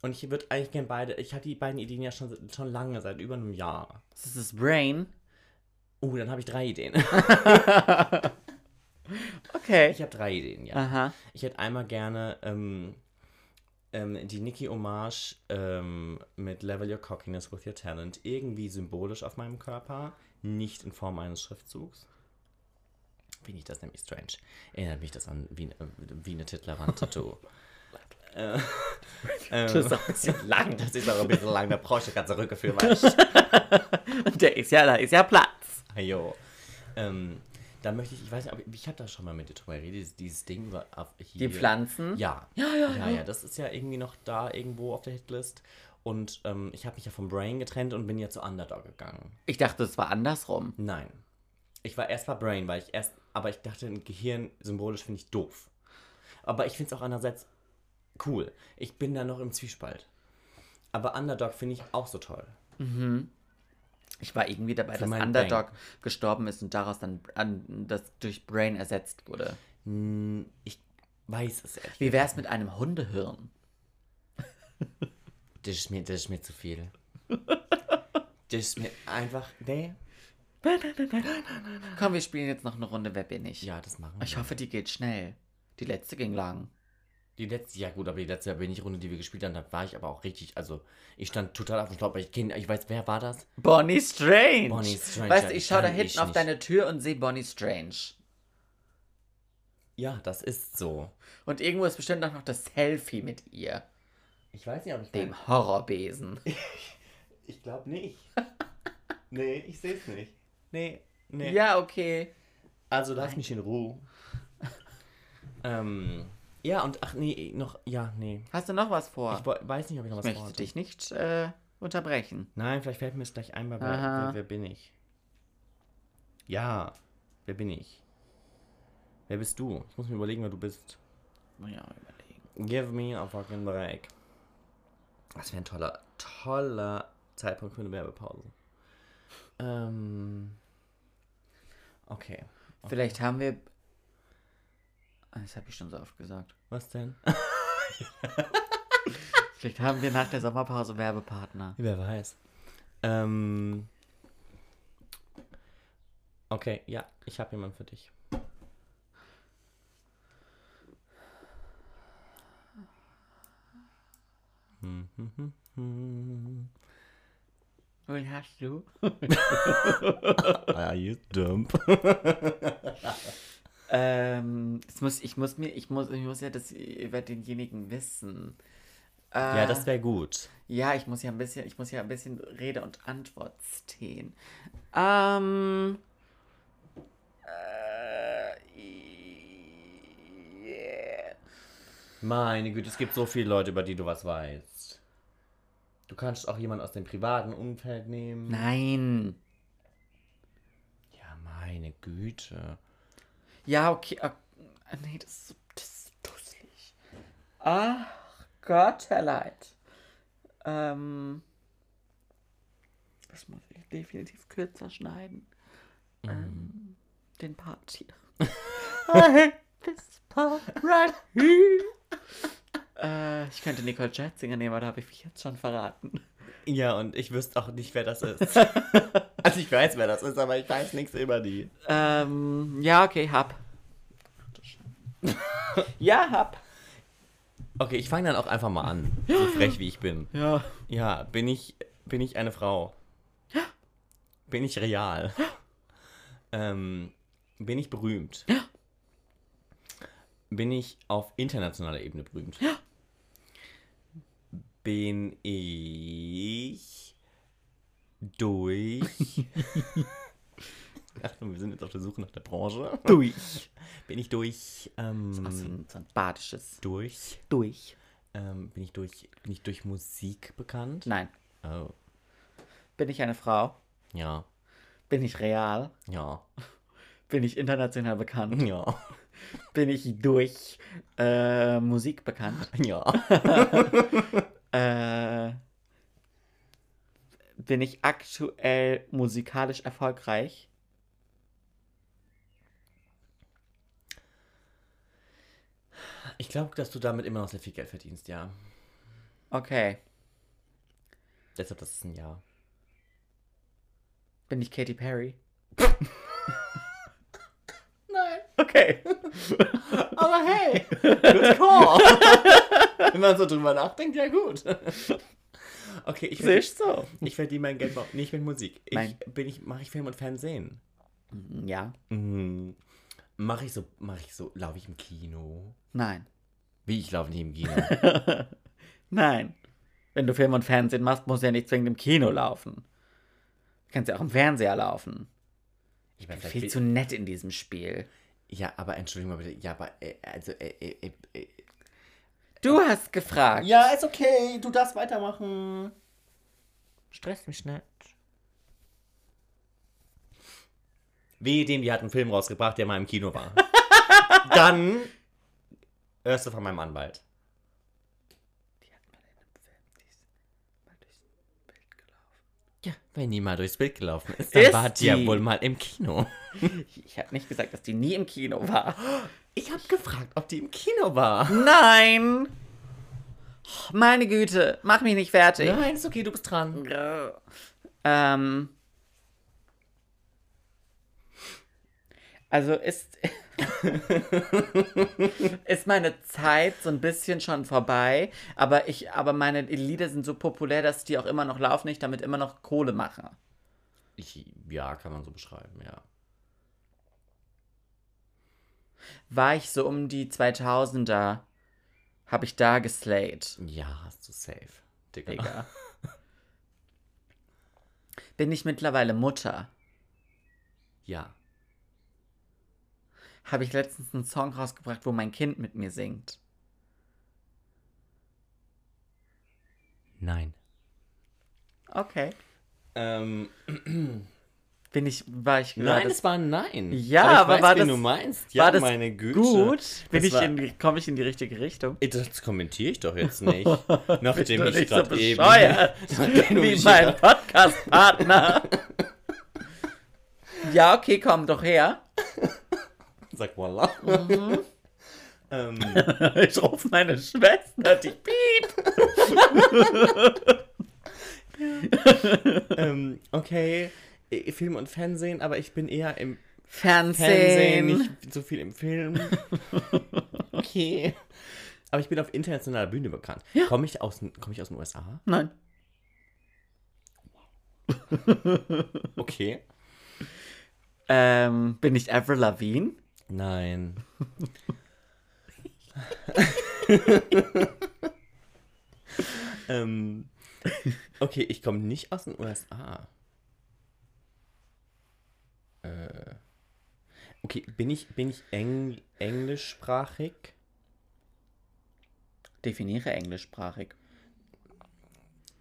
Speaker 2: Und ich würde eigentlich gerne beide, ich hatte die beiden Ideen ja schon, schon lange, seit über einem Jahr.
Speaker 1: Das ist das Brain.
Speaker 2: Oh, dann habe ich drei Ideen.
Speaker 1: Okay.
Speaker 2: Ich habe drei Ideen, ja.
Speaker 1: Aha.
Speaker 2: Ich hätte einmal gerne ähm, ähm, die Nicki Hommage ähm, mit Level Your Cockiness with Your Talent irgendwie symbolisch auf meinem Körper, nicht in Form eines Schriftzugs. Finde ich das nämlich strange. Erinnert mich das an wie, äh, wie eine Titlerwand-Tattoo. äh,
Speaker 1: Das ist
Speaker 2: äh,
Speaker 1: auch ein bisschen lang.
Speaker 2: das ist auch ein bisschen lang, da brauche ich ganze Rücke für, du?
Speaker 1: Der ist ja, da ist ja Platz.
Speaker 2: Jo. Ähm, da möchte ich, ich weiß nicht, aber ich habe da schon mal mit dir drüber geredet, dieses, dieses Ding hier.
Speaker 1: Die Pflanzen?
Speaker 2: Ja. Ja, ja, ja. Ja, das ist ja irgendwie noch da irgendwo auf der Hitlist. Und ähm, ich habe mich ja vom Brain getrennt und bin ja zu Underdog gegangen.
Speaker 1: Ich dachte, es war andersrum.
Speaker 2: Nein. Ich war erst bei Brain, weil ich erst, aber ich dachte, ein Gehirn symbolisch finde ich doof. Aber ich finde es auch andererseits cool. Ich bin da noch im Zwiespalt. Aber Underdog finde ich auch so toll.
Speaker 1: Ich war irgendwie dabei,
Speaker 2: Für
Speaker 1: dass Underdog gestorben ist und daraus dann an, das durch Brain ersetzt wurde.
Speaker 2: Hm, Ich weiß es ehrlich.
Speaker 1: Wie wär's mit einem Hundehirn?
Speaker 2: Das ist mir, das ist mir zu viel. Das ist mir einfach, nee.
Speaker 1: Komm, wir spielen jetzt noch eine Runde Wer bin ich?
Speaker 2: Ja, das machen wir.
Speaker 1: Ich hoffe, die geht schnell. Die letzte ging lang.
Speaker 2: Die letzte, ja gut, aber die letzte wenig Runde, die wir gespielt haben, da war ich aber auch richtig, also ich stand total auf dem Schlauch, weil ich kenne, ich weiß, wer war das?
Speaker 1: Bonnie Strange.
Speaker 2: Bonnie Strange,
Speaker 1: Weißt
Speaker 2: ja,
Speaker 1: du,
Speaker 2: die
Speaker 1: ich schaue da
Speaker 2: kann
Speaker 1: hinten
Speaker 2: ich
Speaker 1: auf
Speaker 2: nicht.
Speaker 1: deine Tür und sehe Bonnie Strange.
Speaker 2: Ja, das ist so.
Speaker 1: Und irgendwo ist bestimmt auch noch das Selfie mit ihr.
Speaker 2: Ich weiß nicht, ob ich
Speaker 1: Dem Horrorbesen.
Speaker 2: Ich glaube nicht. nee, ich sehe es nicht. Nee, nee.
Speaker 1: Ja, okay.
Speaker 2: Also lass mich in Ruhe. ähm, ja, und ach nee, noch, ja, nee.
Speaker 1: Hast du noch was vor?
Speaker 2: Ich weiß nicht, ob ich noch
Speaker 1: Ich
Speaker 2: was
Speaker 1: möchte
Speaker 2: vorhatte.
Speaker 1: dich nicht äh, unterbrechen.
Speaker 2: Nein, vielleicht fällt mir es gleich ein, weil wer, wer, bin ich? Ja, wer bin ich? Wer bist du? Ich muss mir überlegen, wer du bist.
Speaker 1: Ich auch überlegen.
Speaker 2: Give me a fucking break. Das wäre ein toller, toller Zeitpunkt für eine Werbepause. Ähm. Okay.
Speaker 1: Vielleicht haben wir. Ah, Das habe ich schon so oft gesagt.
Speaker 2: Was denn?
Speaker 1: Vielleicht haben wir nach der Sommerpause Werbepartner.
Speaker 2: Wer weiß. Ähm. Okay, ja, ich habe jemanden für dich.
Speaker 1: Wen hast du?
Speaker 2: Are you dumb?
Speaker 1: Ähm, muss, ich muss mir, ich muss, ich muss ja das über denjenigen wissen. Äh,
Speaker 2: Ja, das wäre gut.
Speaker 1: Ja, ich muss ja ein bisschen, ich muss ja ein bisschen Rede und Antwort stehen. Ähm. Äh, yeah.
Speaker 2: Meine Güte, es gibt so viele Leute, über die du was weißt. Du kannst auch jemanden aus dem privaten Umfeld nehmen.
Speaker 1: Nein.
Speaker 2: Ja, meine Güte.
Speaker 1: Ja, okay. ah, nee, das ist so, das ist so dusselig. Ach Gott, Herr Leid. Ähm. Das muss ich definitiv kürzer schneiden. Ähm, den Part hier. I hate this part right here. Äh, ich könnte Nicole Scherzinger nehmen, aber da habe ich mich jetzt schon verraten.
Speaker 2: Ja, und ich wüsste auch nicht, wer das ist. also ich weiß, wer das ist, aber ich weiß nichts über die.
Speaker 1: Ähm, ja, okay, hab. ja, hab.
Speaker 2: Okay, ich fange dann auch einfach mal an. So frech wie ich bin.
Speaker 1: Ja.
Speaker 2: Ja, bin ich, bin ich eine Frau? Bin ich real? Ähm, bin ich berühmt? Bin ich auf internationaler Ebene berühmt? Bin ich durch... Achtung, wir sind jetzt auf der Suche nach der Branche.
Speaker 1: Durch.
Speaker 2: Bin ich durch... Ähm,
Speaker 1: So ein, so ein badisches.
Speaker 2: durch...
Speaker 1: Durch.
Speaker 2: Ähm, bin ich durch... Bin ich durch Musik bekannt?
Speaker 1: Nein.
Speaker 2: Oh,
Speaker 1: Bin ich eine Frau?
Speaker 2: ja,
Speaker 1: Bin ich real?
Speaker 2: ja,
Speaker 1: Bin ich international bekannt?
Speaker 2: ja,
Speaker 1: Bin ich durch äh, Musik bekannt?
Speaker 2: ja.
Speaker 1: Äh, bin ich aktuell musikalisch erfolgreich?
Speaker 2: Ich glaube, dass du damit immer noch sehr viel Geld verdienst, ja.
Speaker 1: Okay.
Speaker 2: Deshalb, das ist ein Ja.
Speaker 1: Bin ich Katy Perry? Okay.
Speaker 2: Aber hey, good call. Wenn man so drüber nachdenkt, ja gut. Okay, ich, verdi-
Speaker 1: Siehst du?
Speaker 2: ich verdiene mein Geld nicht mit Musik. Ich,
Speaker 1: Nein.
Speaker 2: bin ich, mache ich Film und Fernsehen?
Speaker 1: Ja.
Speaker 2: Mhm. Mache ich so, mache ich so, laufe ich im Kino?
Speaker 1: Nein.
Speaker 2: Wie, ich laufe nicht im Kino?
Speaker 1: Nein. Wenn du Film und Fernsehen machst, muss ja nicht zwingend im Kino laufen. Du kannst ja auch im Fernseher laufen.
Speaker 2: Ich bin
Speaker 1: Viel zu nett in diesem Spiel.
Speaker 2: Ja, aber Entschuldigung mal bitte. Ja, aber, äh, also, äh, äh, äh, äh.
Speaker 1: Du hast gefragt.
Speaker 2: Ja, ist okay. Du darfst weitermachen.
Speaker 1: Stress mich nicht.
Speaker 2: Wie dem, die hat einen Film rausgebracht, der mal im Kino war. Dann hörst du von meinem Anwalt.
Speaker 1: Die hat mal in einem Film, die ist mal durchs Bild gelaufen.
Speaker 2: Ja, wenn die mal durchs Bild gelaufen ist, dann
Speaker 1: Ist
Speaker 2: war die ja wohl mal im Kino.
Speaker 1: Ich habe nicht gesagt, dass die nie im Kino war.
Speaker 2: Ich habe gefragt, ob die im Kino war.
Speaker 1: Nein! Meine Güte, mach mich nicht fertig.
Speaker 2: Nein, ist okay, du bist dran.
Speaker 1: Ähm. Also ist, ist meine Zeit so ein bisschen schon vorbei, aber ich, aber meine Lieder sind so populär, dass die auch immer noch laufen, ich damit immer noch Kohle mache.
Speaker 2: Ich, ja, kann man so beschreiben, ja.
Speaker 1: War ich so um die 2000er, habe ich da geslayed,
Speaker 2: Ja, hast du safe. Digga.
Speaker 1: Digga. Bin ich mittlerweile Mutter?
Speaker 2: Ja.
Speaker 1: Habe ich letztens einen Song rausgebracht, wo mein Kind mit mir singt?
Speaker 2: Nein.
Speaker 1: Okay.
Speaker 2: Ähm,
Speaker 1: Bin ich, war ich
Speaker 2: nein,
Speaker 1: gerade
Speaker 2: es war ein Nein.
Speaker 1: Ja,
Speaker 2: ich
Speaker 1: aber
Speaker 2: weiß,
Speaker 1: war
Speaker 2: wen
Speaker 1: das-
Speaker 2: du meinst. Ja,
Speaker 1: war das
Speaker 2: meine Güte.
Speaker 1: gut? Bin
Speaker 2: Das
Speaker 1: ich
Speaker 2: war-
Speaker 1: in, komme ich in die richtige Richtung?
Speaker 2: Das kommentiere ich doch jetzt nicht. Nachdem ich
Speaker 1: nicht so
Speaker 2: gerade eben.
Speaker 1: wie mein Podcast-Partner. ja, okay, komm doch her.
Speaker 2: Sag voila.
Speaker 1: Mhm.
Speaker 2: ähm,
Speaker 1: Ich rufe meine Schwester, die piep.
Speaker 2: ähm, okay, Film und Fernsehen, aber ich bin eher im
Speaker 1: Fernsehen.
Speaker 2: Fernsehen, nicht so viel im Film. Okay. Aber ich bin auf internationaler Bühne bekannt. Komme ich, aus, komm ich aus den USA?
Speaker 1: Nein.
Speaker 2: Okay.
Speaker 1: Ähm, bin ich Avril Lavigne?
Speaker 2: Nein. ähm, okay, ich komme nicht aus den USA. Äh, okay, bin ich, bin ich Eng englischsprachig?
Speaker 1: Definiere englischsprachig.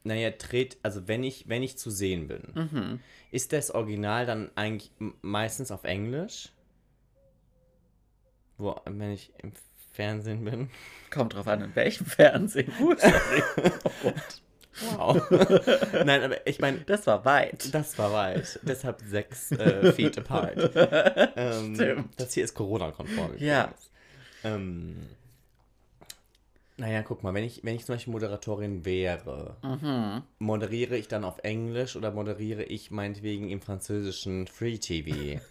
Speaker 2: Naja, dreht, also wenn ich, wenn ich zu sehen bin,
Speaker 1: Mhm.
Speaker 2: ist das Original dann eigentlich meistens auf Englisch? Wo, wenn ich im Fernsehen bin?
Speaker 1: Kommt drauf an, in welchem Fernsehen. Sorry.
Speaker 2: Wow. Nein, aber ich meine,
Speaker 1: Das war weit.
Speaker 2: das war weit. Deshalb sechs äh, feet apart. Ähm,
Speaker 1: Stimmt.
Speaker 2: das hier ist Corona-konform.
Speaker 1: Ja.
Speaker 2: Ähm, naja, guck mal, wenn ich, wenn ich zum Beispiel Moderatorin wäre,
Speaker 1: Mhm.
Speaker 2: moderiere ich dann auf Englisch oder moderiere ich meinetwegen im französischen Free TV?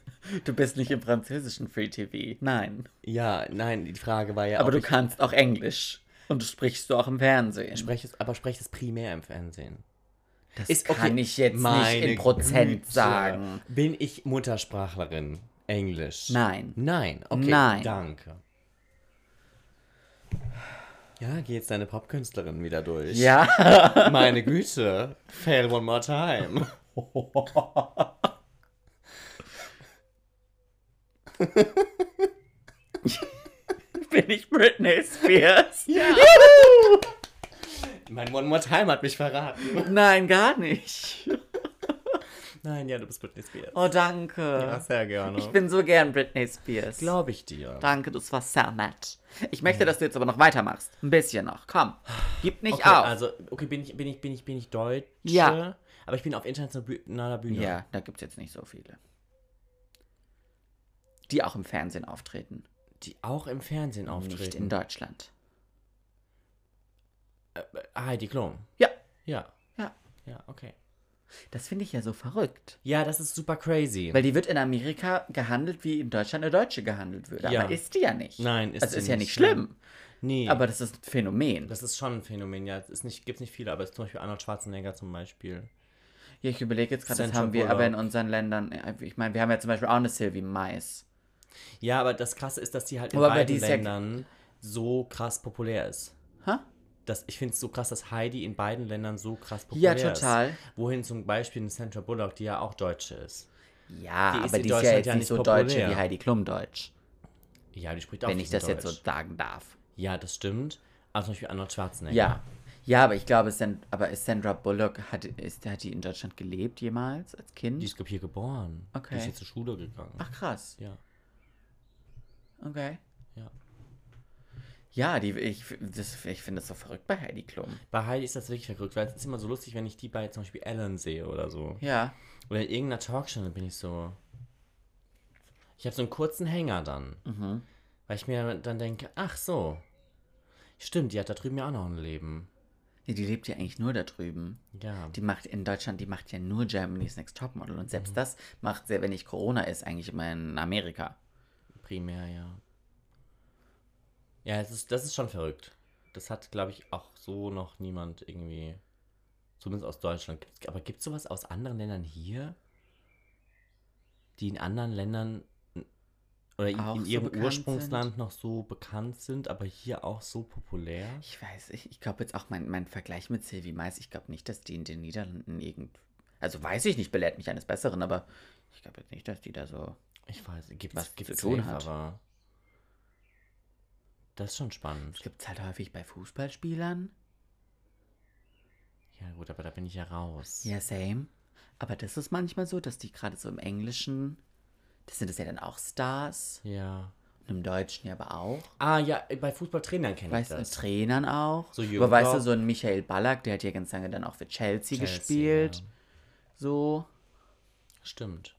Speaker 1: Du bist nicht im französischen Free TV. Nein.
Speaker 2: ja, nein, die Frage war ja,
Speaker 1: Aber du kannst auch Englisch. Und du sprichst du auch im Fernsehen.
Speaker 2: spreche es, aber spreche es primär im Fernsehen.
Speaker 1: Das
Speaker 2: Ist
Speaker 1: kann
Speaker 2: okay.
Speaker 1: ich jetzt nicht in Prozent
Speaker 2: Güte.
Speaker 1: sagen.
Speaker 2: Bin ich Muttersprachlerin? Englisch?
Speaker 1: Nein.
Speaker 2: Nein, okay,
Speaker 1: Nein.
Speaker 2: danke. Ja, geh jetzt deine Popkünstlerin wieder durch.
Speaker 1: Ja.
Speaker 2: Meine Güte. Fail one more time.
Speaker 1: Bin ich Britney Spears?
Speaker 2: Ja. mein one more time hat mich verraten.
Speaker 1: Nein, gar nicht.
Speaker 2: Nein, ja, du bist Britney Spears.
Speaker 1: Oh, danke.
Speaker 2: Ja, sehr gerne.
Speaker 1: Ich bin so gern Britney Spears.
Speaker 2: Glaube ich dir.
Speaker 1: Danke, das war sehr nett. Ich möchte, dass du jetzt aber noch weitermachst. Ein bisschen noch. Komm. Gib nicht
Speaker 2: Okay,
Speaker 1: auf.
Speaker 2: also, okay, bin ich, bin ich, bin ich, bin ich Deutsche?
Speaker 1: Ja.
Speaker 2: Aber ich bin auf internationaler Bühne.
Speaker 1: ja, da gibt es jetzt nicht so viele. Die auch im Fernsehen auftreten.
Speaker 2: Die auch im Fernsehen auftreten.
Speaker 1: Nicht in Deutschland.
Speaker 2: Heidi Klum.
Speaker 1: Ja.
Speaker 2: Ja.
Speaker 1: Ja.
Speaker 2: Ja, okay.
Speaker 1: Das finde ich ja so verrückt.
Speaker 2: Ja, das ist super crazy.
Speaker 1: Weil die wird in Amerika gehandelt, wie in Deutschland eine Deutsche gehandelt würde.
Speaker 2: Ja.
Speaker 1: Aber ist die ja nicht.
Speaker 2: Nein, ist
Speaker 1: Also
Speaker 2: sie
Speaker 1: ist ja
Speaker 2: nicht.
Speaker 1: nicht schlimm.
Speaker 2: nee.
Speaker 1: Aber das ist ein Phänomen.
Speaker 2: das ist schon ein Phänomen, ja. Es nicht, gibt nicht viele, aber es ist zum Beispiel Arnold Schwarzenegger zum Beispiel.
Speaker 1: Ja, ich überlege jetzt gerade, das haben wir aber in unseren Ländern. äh, Ich meine, wir haben ja zum Beispiel auch eine Sylvie Mais.
Speaker 2: Ja, aber das Krasse ist, dass die halt in
Speaker 1: Aber bei
Speaker 2: beiden
Speaker 1: ist ja-
Speaker 2: Ländern so krass populär ist.
Speaker 1: Ha?
Speaker 2: Das, ich finde es so krass, dass Heidi in beiden Ländern so krass
Speaker 1: Ja,
Speaker 2: populär
Speaker 1: total.
Speaker 2: ist. Wohin zum Beispiel eine Sandra Bullock, die ja auch Deutsche ist.
Speaker 1: Ja,
Speaker 2: Die ist
Speaker 1: aber die ist ja jetzt
Speaker 2: ja
Speaker 1: nicht so
Speaker 2: populär.
Speaker 1: deutsch wie Heidi Klum Deutsch.
Speaker 2: Ja, die spricht auch
Speaker 1: Wenn ich das
Speaker 2: fließend
Speaker 1: jetzt so
Speaker 2: Deutsch.
Speaker 1: sagen darf.
Speaker 2: Ja, das stimmt. Aber zum Beispiel Arnold Schwarzenegger.
Speaker 1: Ja. Ja, aber ich glaube, aber ist Sandra Bullock, hat, ist, hat die in Deutschland gelebt jemals als Kind?
Speaker 2: Die ist, glaube hier geboren.
Speaker 1: Okay.
Speaker 2: Die ist jetzt zur Schule gegangen.
Speaker 1: Ach krass.
Speaker 2: Ja.
Speaker 1: Okay.
Speaker 2: Ja.
Speaker 1: Ja, die, ich, das- ich finde das so verrückt bei Heidi Klum.
Speaker 2: Bei Heidi ist das wirklich verrückt, weil es ist immer so lustig, wenn ich die bei zum Beispiel Ellen sehe oder so.
Speaker 1: Ja.
Speaker 2: Oder in irgendeiner Talkshow, dann bin ich so. Ich habe so einen kurzen Hänger dann.
Speaker 1: Mhm.
Speaker 2: Weil ich mir dann denke, ach so. Stimmt, die hat da drüben ja auch noch ein Leben.
Speaker 1: Nee, die lebt ja eigentlich nur da drüben.
Speaker 2: Ja.
Speaker 1: Die macht in Deutschland, die macht ja nur Germany's Next Topmodel. Und
Speaker 2: Mhm.
Speaker 1: selbst das macht sie, wenn nicht Corona ist, eigentlich immer in Amerika.
Speaker 2: Primär, ja. Ja, es ist, das ist schon verrückt. Das hat, glaube ich, auch so noch niemand irgendwie, zumindest aus Deutschland. Aber gibt es sowas aus anderen Ländern hier, die in anderen Ländern oder in, in
Speaker 1: so
Speaker 2: ihrem
Speaker 1: bekannt
Speaker 2: Ursprungsland noch so bekannt sind, aber hier auch so populär?
Speaker 1: Ich weiß, ich, ich glaube jetzt auch mein, mein Vergleich mit Sylvie Mais, ich glaube nicht, dass die in den Niederlanden irgend. Also weiß ich nicht, belehrt mich eines Besseren, aber ich glaube jetzt nicht, dass die da so.
Speaker 2: Ich weiß, gibt
Speaker 1: Was
Speaker 2: es gibt es
Speaker 1: tun hat.
Speaker 2: aber das ist schon spannend.
Speaker 1: Das gibt es halt häufig bei Fußballspielern.
Speaker 2: Ja gut, aber da bin ich ja raus.
Speaker 1: Ja, same. Aber das ist manchmal so, dass die gerade so im Englischen, das sind das ja dann auch Stars.
Speaker 2: Ja.
Speaker 1: Und im Deutschen ja aber auch.
Speaker 2: Ah ja, bei Fußballtrainern kenne ich
Speaker 1: Weißt du,
Speaker 2: das.
Speaker 1: Trainern auch.
Speaker 2: So
Speaker 1: aber weißt du, so ein Michael Ballack, der hat ja ganz lange dann auch für Chelsea,
Speaker 2: Chelsea,
Speaker 1: gespielt.
Speaker 2: ja.
Speaker 1: So.
Speaker 2: Stimmt.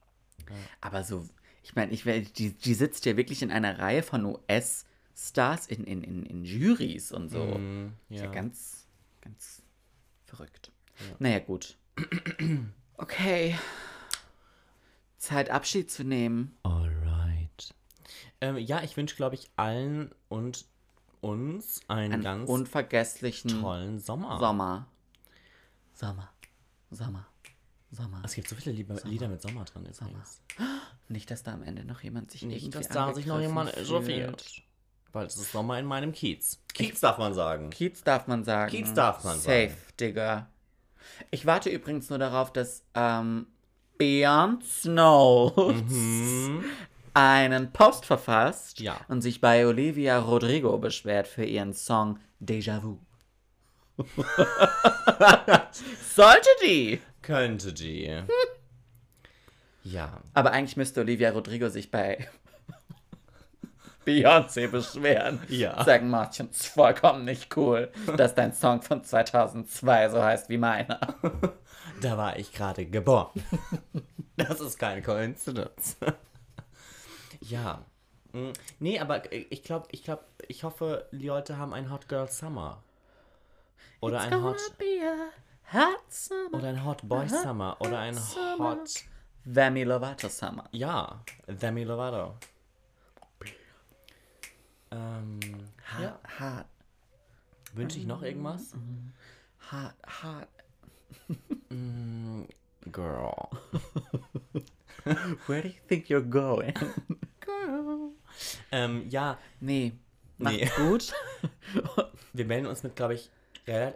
Speaker 1: Aber so, ich meine, ich, die, die sitzt ja wirklich in einer Reihe von US-Stars in, in, in, in Juries und so.
Speaker 2: Mm,
Speaker 1: Ist ja
Speaker 2: ja.
Speaker 1: ganz, ganz verrückt. Naja, gut. Okay. Zeit, Abschied zu nehmen.
Speaker 2: Alright. Ähm, ja, ich wünsche, glaube ich, allen und uns einen
Speaker 1: Einen
Speaker 2: ganz
Speaker 1: unvergesslichen
Speaker 2: tollen Sommer.
Speaker 1: Sommer. Sommer. Sommer. Sommer.
Speaker 2: Es gibt so viele Liebe, Lieder mit Sommer drin übrigens.
Speaker 1: Nicht, dass da am Ende noch jemand sich
Speaker 2: Nicht, dass da sich noch jemand echauffiert. Weil es ist Sommer in meinem Kiez. Kiez darf man sagen.
Speaker 1: Kiez darf man sagen.
Speaker 2: Kiez darf man
Speaker 1: Safe,
Speaker 2: sagen.
Speaker 1: Digga. Ich warte übrigens nur darauf, dass ähm, Beyond Snow einen Post verfasst
Speaker 2: Mhm. Ja.
Speaker 1: und sich bei Olivia Rodrigo beschwert für ihren Song Déjà Vu. Sollte die.
Speaker 2: Könnte die. Ja.
Speaker 1: Aber eigentlich müsste Olivia Rodrigo sich bei Beyoncé beschweren.
Speaker 2: Ja.
Speaker 1: Sagen, Martin, ist vollkommen nicht cool, dass dein Song von 2002 so heißt wie meiner.
Speaker 2: Da war ich gerade geboren. das ist keine Koinzidenz. ja. Mm, Nee, aber ich glaube, ich glaube, ich hoffe, die Leute haben ein Hot Girl Summer. Oder ein Hot
Speaker 1: hot summer.
Speaker 2: oder ein Hot Boy Summer oder ein
Speaker 1: Summer.
Speaker 2: Hot
Speaker 1: Demi Lovato Summer.
Speaker 2: ja, Demi Lovato. Ähm, ja.
Speaker 1: Hot,
Speaker 2: Wünsche ich noch irgendwas?
Speaker 1: hot, hot.
Speaker 2: Girl.
Speaker 1: Where do you think you're going?
Speaker 2: Ähm, ja,
Speaker 1: Nee, macht's
Speaker 2: Nee.
Speaker 1: gut.
Speaker 2: wir melden uns mit, glaube ich,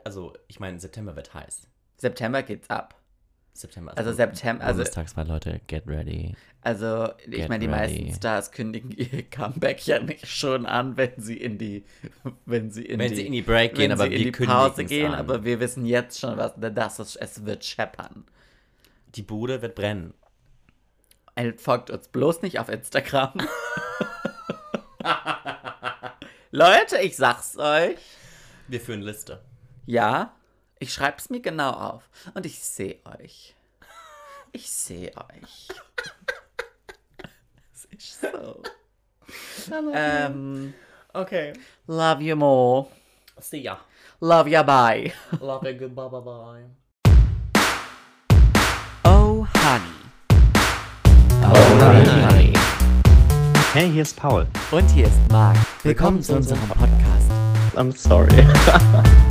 Speaker 2: also ich meine, September wird heiß.
Speaker 1: September geht's ab.
Speaker 2: September
Speaker 1: Also
Speaker 2: Bund-
Speaker 1: September, also,
Speaker 2: Bundestagswahl, Leute, get ready.
Speaker 1: also ich meine, die
Speaker 2: ready.
Speaker 1: meisten Stars kündigen ihr Comeback ja nicht schon an, wenn sie in die, wenn sie in
Speaker 2: Wenn
Speaker 1: die,
Speaker 2: sie in die Break
Speaker 1: wenn
Speaker 2: gehen, aber
Speaker 1: sie in
Speaker 2: wir
Speaker 1: die Pause gehen,
Speaker 2: an.
Speaker 1: aber wir wissen jetzt schon, was das ist, es wird scheppern.
Speaker 2: Die Bude wird brennen.
Speaker 1: Folgt uns bloß nicht auf Instagram. Leute, ich sag's euch.
Speaker 2: Wir führen Liste.
Speaker 1: Ja, ich schreib's mir genau auf. Und ich sehe euch. Ich sehe euch. Es ist so. Ähm,
Speaker 2: Okay.
Speaker 1: love you more.
Speaker 2: See ya.
Speaker 1: Love ya bye.
Speaker 2: Love you, goodbye, bye bye.
Speaker 1: Oh, honey.
Speaker 3: honey. Hey, hier ist Paul.
Speaker 1: Und hier ist Marc. Willkommen zu unserem Podcast.
Speaker 3: I'm sorry.